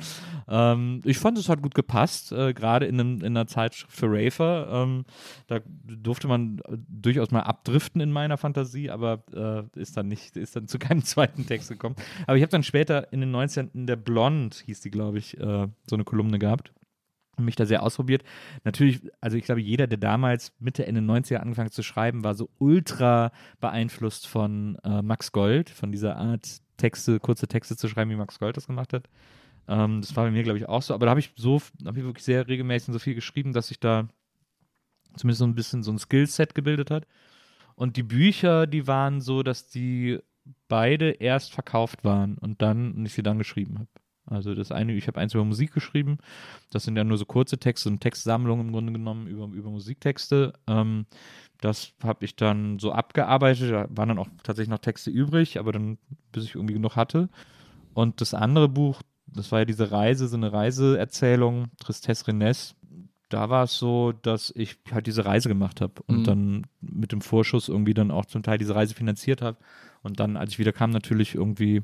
Ähm, ich fand, es hat gut gepasst, äh, gerade in, einem- in einer Zeitschrift für Rafer. Ähm, da durfte man äh, durchaus mal abdriften in meiner Fantasie, aber äh, ist dann nicht, ist dann zu keinem zweiten Text gekommen. Aber ich habe dann später in den 19. in der Blond, hieß die, glaube ich, äh, so eine Kolumne gehabt. Und mich da sehr ausprobiert. Natürlich, also ich glaube, jeder, der damals Mitte, Ende 90er angefangen zu schreiben, war so ultra beeinflusst von äh, Max Gold, von dieser Art, Texte, kurze Texte zu schreiben, wie Max Gold das gemacht hat. Ähm, das war bei mir, glaube ich, auch so. Aber da habe ich so, habe ich wirklich sehr regelmäßig so viel geschrieben, dass sich da zumindest so ein bisschen so ein Skillset gebildet hat. Und die Bücher, die waren so, dass die beide erst verkauft waren und dann und ich sie dann geschrieben habe. Also das eine, ich habe eins über Musik geschrieben, das sind ja nur so kurze Texte und Textsammlungen im Grunde genommen über, über Musiktexte. Ähm, das habe ich dann so abgearbeitet, da waren dann auch tatsächlich noch Texte übrig, aber dann, bis ich irgendwie genug hatte. Und das andere Buch, das war ja diese Reise, so eine Reiseerzählung, Tristesse Renesse. Da war es so, dass ich halt diese Reise gemacht habe und Mhm. dann mit dem Vorschuss irgendwie dann auch zum Teil diese Reise finanziert habe. Und dann, als ich wieder kam, natürlich irgendwie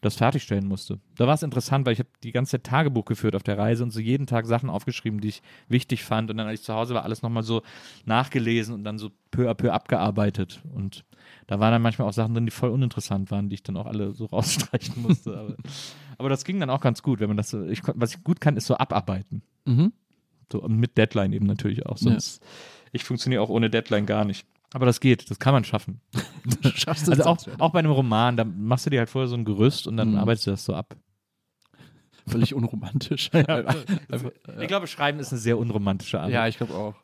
das fertigstellen musste. Da war es interessant, weil ich habe die ganze Zeit Tagebuch geführt auf der Reise und so jeden Tag Sachen aufgeschrieben, die ich wichtig fand. Und dann, als ich zu Hause war, alles nochmal so nachgelesen und dann so peu à peu abgearbeitet. Und da waren dann manchmal auch Sachen drin, die voll uninteressant waren, die ich dann auch alle so rausstreichen musste. aber, aber das ging dann auch ganz gut, wenn man das so, ich, was ich gut kann, ist so abarbeiten. Mhm. So, und mit Deadline eben natürlich auch. Sonst, ich funktioniere auch ohne Deadline gar nicht. Aber das geht, das kann man schaffen. Schaffst du Also auch, auch bei einem Roman, da machst du dir halt vorher so ein Gerüst und dann Mhm. arbeitest du das so ab. Völlig unromantisch. Einfach, Ich glaube, Schreiben ist eine sehr unromantische Arbeit. ja, ich glaube auch.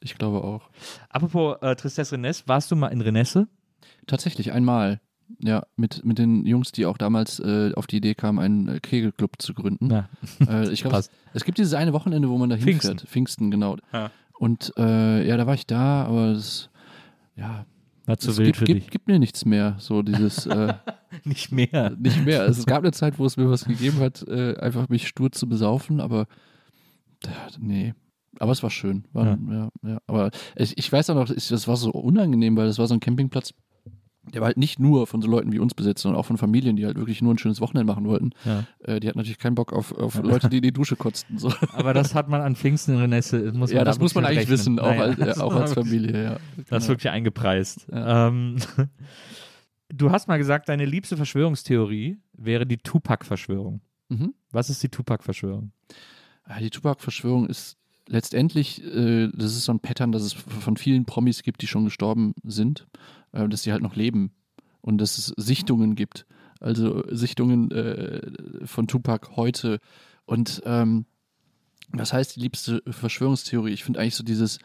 Ich glaube auch. Apropos äh, Tristesse Renesse, warst du mal in Renesse? Tatsächlich, einmal. Ja, mit, mit den Jungs, die auch damals äh, auf die Idee kamen, einen äh, Kegelclub zu gründen. Na, Äh, ich glaube, es, es gibt dieses eine Wochenende, wo man da Pfingsten. hinfährt. Pfingsten, genau. Ja. Und äh, ja, da war ich da, aber es ja, War zu es wild gibt, für gibt, dich. gibt mir nichts mehr. So dieses, äh, Nicht mehr. nicht mehr. Also es gab eine Zeit, wo es mir was gegeben hat, äh, einfach mich stur zu besaufen, aber äh, nee. Aber es war schön. War, ja. Ja, Aber ich, ich weiß auch noch, ich, das war so unangenehm, weil das war so ein Campingplatz, der war halt nicht nur von so Leuten wie uns besetzt, sondern auch von Familien, die halt wirklich nur ein schönes Wochenende machen wollten. Ja. Äh, die hatten natürlich keinen Bock auf, auf Leute, die in die Dusche kotzten. So. Aber das hat man an Pfingsten in Renesse. Muss man ja, da das muss man eigentlich mit wissen, rechnen. auch, Naja, als, ja, auch als Familie. Ja. Das ist wirklich eingepreist. Ähm, du hast mal gesagt, deine liebste Verschwörungstheorie wäre die Tupac-Verschwörung. Mhm. Was ist die Tupac-Verschwörung? Ja, Die Tupac-Verschwörung ist letztendlich, äh, das ist so ein Pattern, das es von vielen Promis gibt, die schon gestorben sind, äh, dass sie halt noch leben und dass es Sichtungen gibt. Also Sichtungen äh, von Tupac heute. Und ähm, was heißt die liebste Verschwörungstheorie? Ich finde eigentlich so dieses,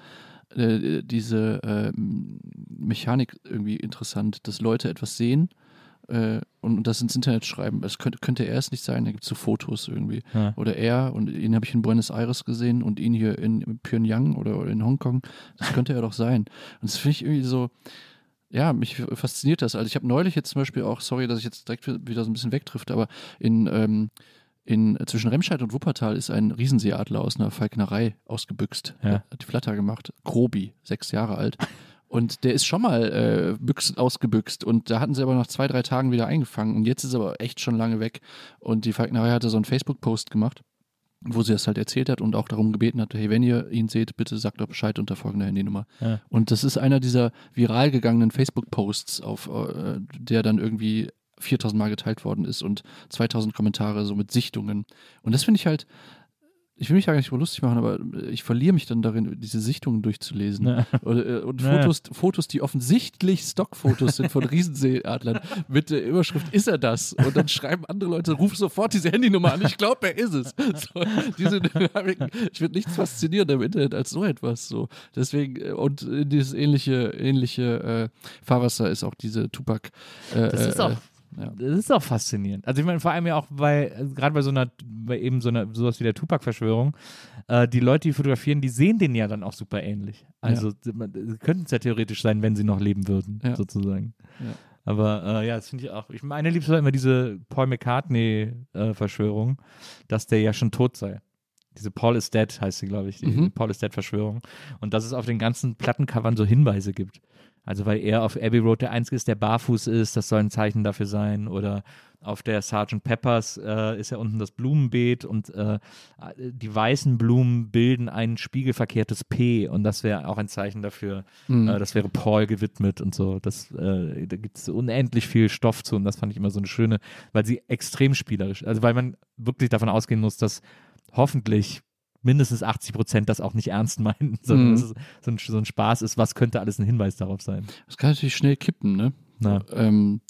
äh, diese ähm, Mechanik irgendwie interessant, dass Leute etwas sehen äh, und, und das ins Internet schreiben. Das könnte, könnte er es nicht sein, da gibt es so Fotos irgendwie. Ja. Oder er, und ihn habe ich in Buenos Aires gesehen und ihn hier in Pyongyang oder, oder in Hongkong. Das könnte er doch sein. Und das finde ich irgendwie so, ja, mich fasziniert das. Also ich habe neulich jetzt zum Beispiel auch, sorry, dass ich jetzt direkt wieder so ein bisschen wegtrifft, aber in, ähm, in zwischen Remscheid und Wuppertal ist ein Riesenseeadler aus einer Falknerei ausgebüxt. Ja. Hat die Flatter gemacht. Grobi, sechs Jahre alt. Und der ist schon mal äh, büchs, ausgebüxt und da hatten sie aber nach zwei, drei Tagen wieder eingefangen. Und jetzt ist er aber echt schon lange weg. Und die Falknerei hatte so einen Facebook-Post gemacht, wo sie das halt erzählt hat und auch darum gebeten hat, hey, wenn ihr ihn seht, bitte sagt doch Bescheid unter folgender Handynummer. Ja. Und das ist einer dieser viral gegangenen Facebook-Posts, auf äh, der dann irgendwie 4000 Mal geteilt worden ist und 2000 Kommentare so mit Sichtungen. Und das finde ich halt, ich will mich da gar nicht über lustig machen, aber ich verliere mich dann darin, diese Sichtungen durchzulesen. Ja. Äh, und Ja. Fotos, Fotos, die offensichtlich Stockfotos sind von Riesenseeadlern mit der Überschrift, ist er das? Und dann schreiben andere Leute, ruf sofort diese Handynummer an, ich glaube, er ist es. So, diese Dynamiken, ich finde nichts faszinierender im Internet als so etwas. So. Deswegen, äh, und äh, dieses ähnliche, ähnliche äh, Fahrwasser ist auch diese Tupac. Äh, Das ist äh, auch, ja. das ist auch faszinierend. Also ich meine, vor allem ja auch bei, äh, gerade bei so einer, bei eben so einer, sowas wie der Tupac-Verschwörung, äh, die Leute, die fotografieren, die sehen den ja dann auch super ähnlich. Also sie könnten es ja theoretisch sein, wenn sie noch leben würden, Ja. sozusagen. Ja. Aber äh, ja, das finde ich auch. Ich meine liebste war immer diese Paul McCartney-Verschwörung, dass der ja schon tot sei. Diese Paul is dead heißt sie, glaube ich, die Mhm. Paul is dead Verschwörung. Und dass es auf den ganzen Plattencovern so Hinweise gibt. Also weil er auf Abbey Road der Einzige ist, der barfuß ist, das soll ein Zeichen dafür sein. Oder auf der Sgt. Peppers äh, ist ja unten das Blumenbeet und äh, die weißen Blumen bilden ein spiegelverkehrtes P und das wäre auch ein Zeichen dafür, Mhm. äh, das wäre Paul gewidmet und so. Das, äh, da gibt es unendlich viel Stoff zu und das fand ich immer so eine schöne, weil sie extrem spielerisch, also weil man wirklich davon ausgehen muss, dass hoffentlich mindestens 80 Prozent das auch nicht ernst meinen, sondern Mhm. dass es so ein, so ein Spaß ist, was könnte alles ein Hinweis darauf sein. Das kann natürlich schnell kippen, ne? Ähm,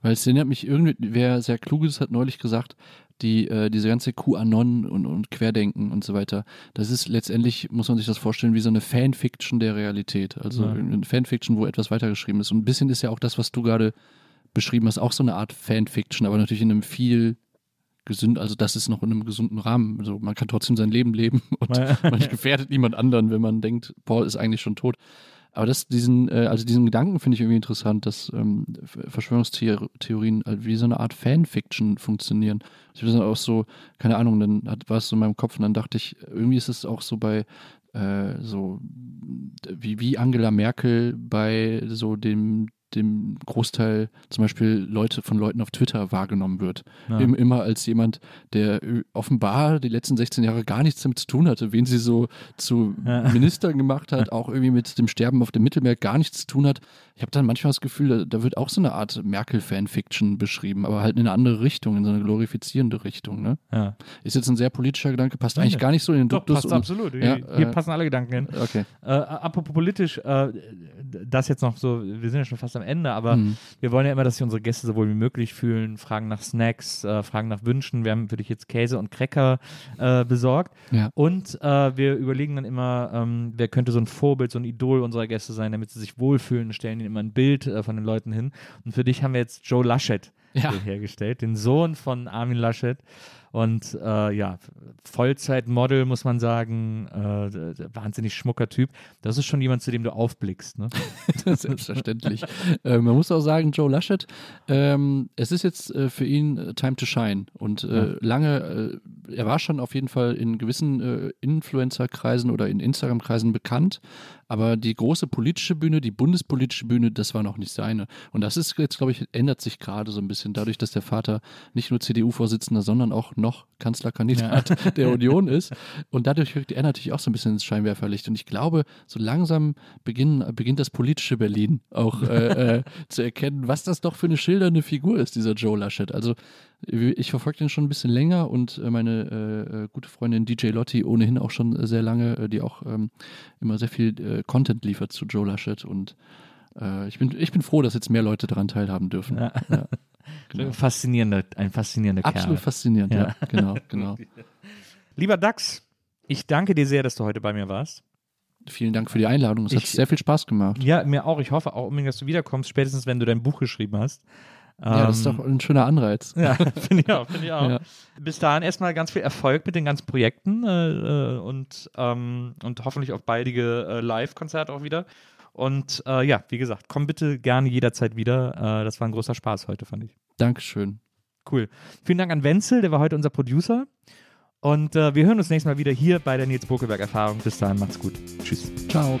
weil es erinnert mich irgendwie, wer sehr klug ist, hat neulich gesagt, die, äh, diese ganze QAnon und, und Querdenken und so weiter, das ist letztendlich, muss man sich das vorstellen, wie so eine Fanfiction der Realität. Also Ja. eine Fanfiction, wo etwas weitergeschrieben ist. Und ein bisschen ist ja auch das, was du gerade beschrieben hast, auch so eine Art Fanfiction, aber natürlich in einem viel gesund, also das ist noch in einem gesunden Rahmen. Also man kann trotzdem sein Leben leben und man gefährdet niemand anderen, wenn man denkt, Paul ist eigentlich schon tot. Aber das, diesen, äh, also diesen Gedanken finde ich irgendwie interessant, dass ähm, Ver- Verschwörungstheorien halt wie so eine Art Fanfiction funktionieren. Ich bin dann auch so, keine Ahnung, dann hat, war es so in meinem Kopf und dann dachte ich, irgendwie ist es auch so bei äh, so wie, wie Angela Merkel bei so dem dem Großteil zum Beispiel Leute von Leuten auf Twitter wahrgenommen wird. Ja. Im, immer als jemand, der äh, offenbar die letzten 16 Jahre gar nichts damit zu tun hatte, wen sie so zu Ja. Ministern gemacht hat, auch irgendwie mit dem Sterben auf dem Mittelmeer gar nichts zu tun hat. Ich habe dann manchmal das Gefühl, da, da wird auch so eine Art Merkel-Fanfiction beschrieben, aber halt in eine andere Richtung, in so eine glorifizierende Richtung. Ne? Ja. Ist jetzt ein sehr politischer Gedanke, passt Nein, eigentlich gar nicht so in den Doch, Duktus. passt und- absolut. Ja, hier äh, passen alle Gedanken hin. Okay. Äh, apropos politisch, äh, das jetzt noch so, wir sind ja schon fast am Ende, aber Mhm. wir wollen ja immer, dass sich unsere Gäste so wohl wie möglich fühlen, fragen nach Snacks, äh, fragen nach Wünschen. Wir haben für dich jetzt Käse und Cracker äh, besorgt. Ja. Und äh, wir überlegen dann immer, ähm, wer könnte so ein Vorbild, so ein Idol unserer Gäste sein, damit sie sich wohlfühlen und stellen ihnen immer ein Bild äh, von den Leuten hin. Und für dich haben wir jetzt Joe Laschet Ja. hergestellt, den Sohn von Armin Laschet. Und äh, ja, Vollzeitmodel, muss man sagen, äh, wahnsinnig schmucker Typ. Das ist schon jemand, zu dem du aufblickst. Ne? Selbstverständlich. äh, man muss auch sagen, Joe Laschet, ähm, es ist jetzt äh, für ihn äh, Time to Shine. Und äh, ja. lange, er war schon auf jeden Fall in gewissen Influencer-Kreisen oder in Instagram-Kreisen bekannt, aber die große politische Bühne, die bundespolitische Bühne, das war noch nicht seine. Und das ist jetzt, glaube ich, ändert sich gerade so ein bisschen dadurch, dass der Vater nicht nur CDU-Vorsitzender, sondern auch noch Kanzlerkandidat ja. der Union ist. Und dadurch wirkt er natürlich auch so ein bisschen ins Scheinwerferlicht. Und ich glaube, so langsam beginn, beginnt das politische Berlin auch äh, äh, zu erkennen, was das doch für eine schildernde Figur ist, dieser Joe Laschet. Also ich verfolge den schon ein bisschen länger und äh, meine äh, äh gute Freundin DJ Lotti ohnehin auch schon sehr lange, äh, die auch ähm, immer sehr viel äh, Content liefert zu Joe Laschet und äh, ich, bin, ich bin froh, dass jetzt mehr Leute daran teilhaben dürfen. Ja. Ja, genau. Faszinierender, ein faszinierender Absolut Kerl. faszinierend, ja. ja, genau, genau. Lieber Dax, ich danke dir sehr, dass du heute bei mir warst. Vielen Dank für die Einladung. Es ich, hat sehr viel Spaß gemacht. Ja, mir auch. Ich hoffe auch unbedingt, dass du wiederkommst, spätestens wenn du dein Buch geschrieben hast. Ja, das ist doch ähm, ein schöner Anreiz. Ja, finde ich auch. Find ich auch. Ja. Bis dahin erstmal ganz viel Erfolg mit den ganzen Projekten äh, äh, und, ähm, und hoffentlich auch baldige äh, Live-Konzerte auch wieder. Und äh, ja, wie gesagt, komm bitte gerne jederzeit wieder. Äh, das war ein großer Spaß heute, fand ich. Dankeschön. Cool. Vielen Dank an Wenzel, der war heute unser Producer. Und äh, wir hören uns nächstes Mal wieder hier bei der Nils Bokelberg-Erfahrung. Bis dahin, macht's gut. Tschüss. Ciao.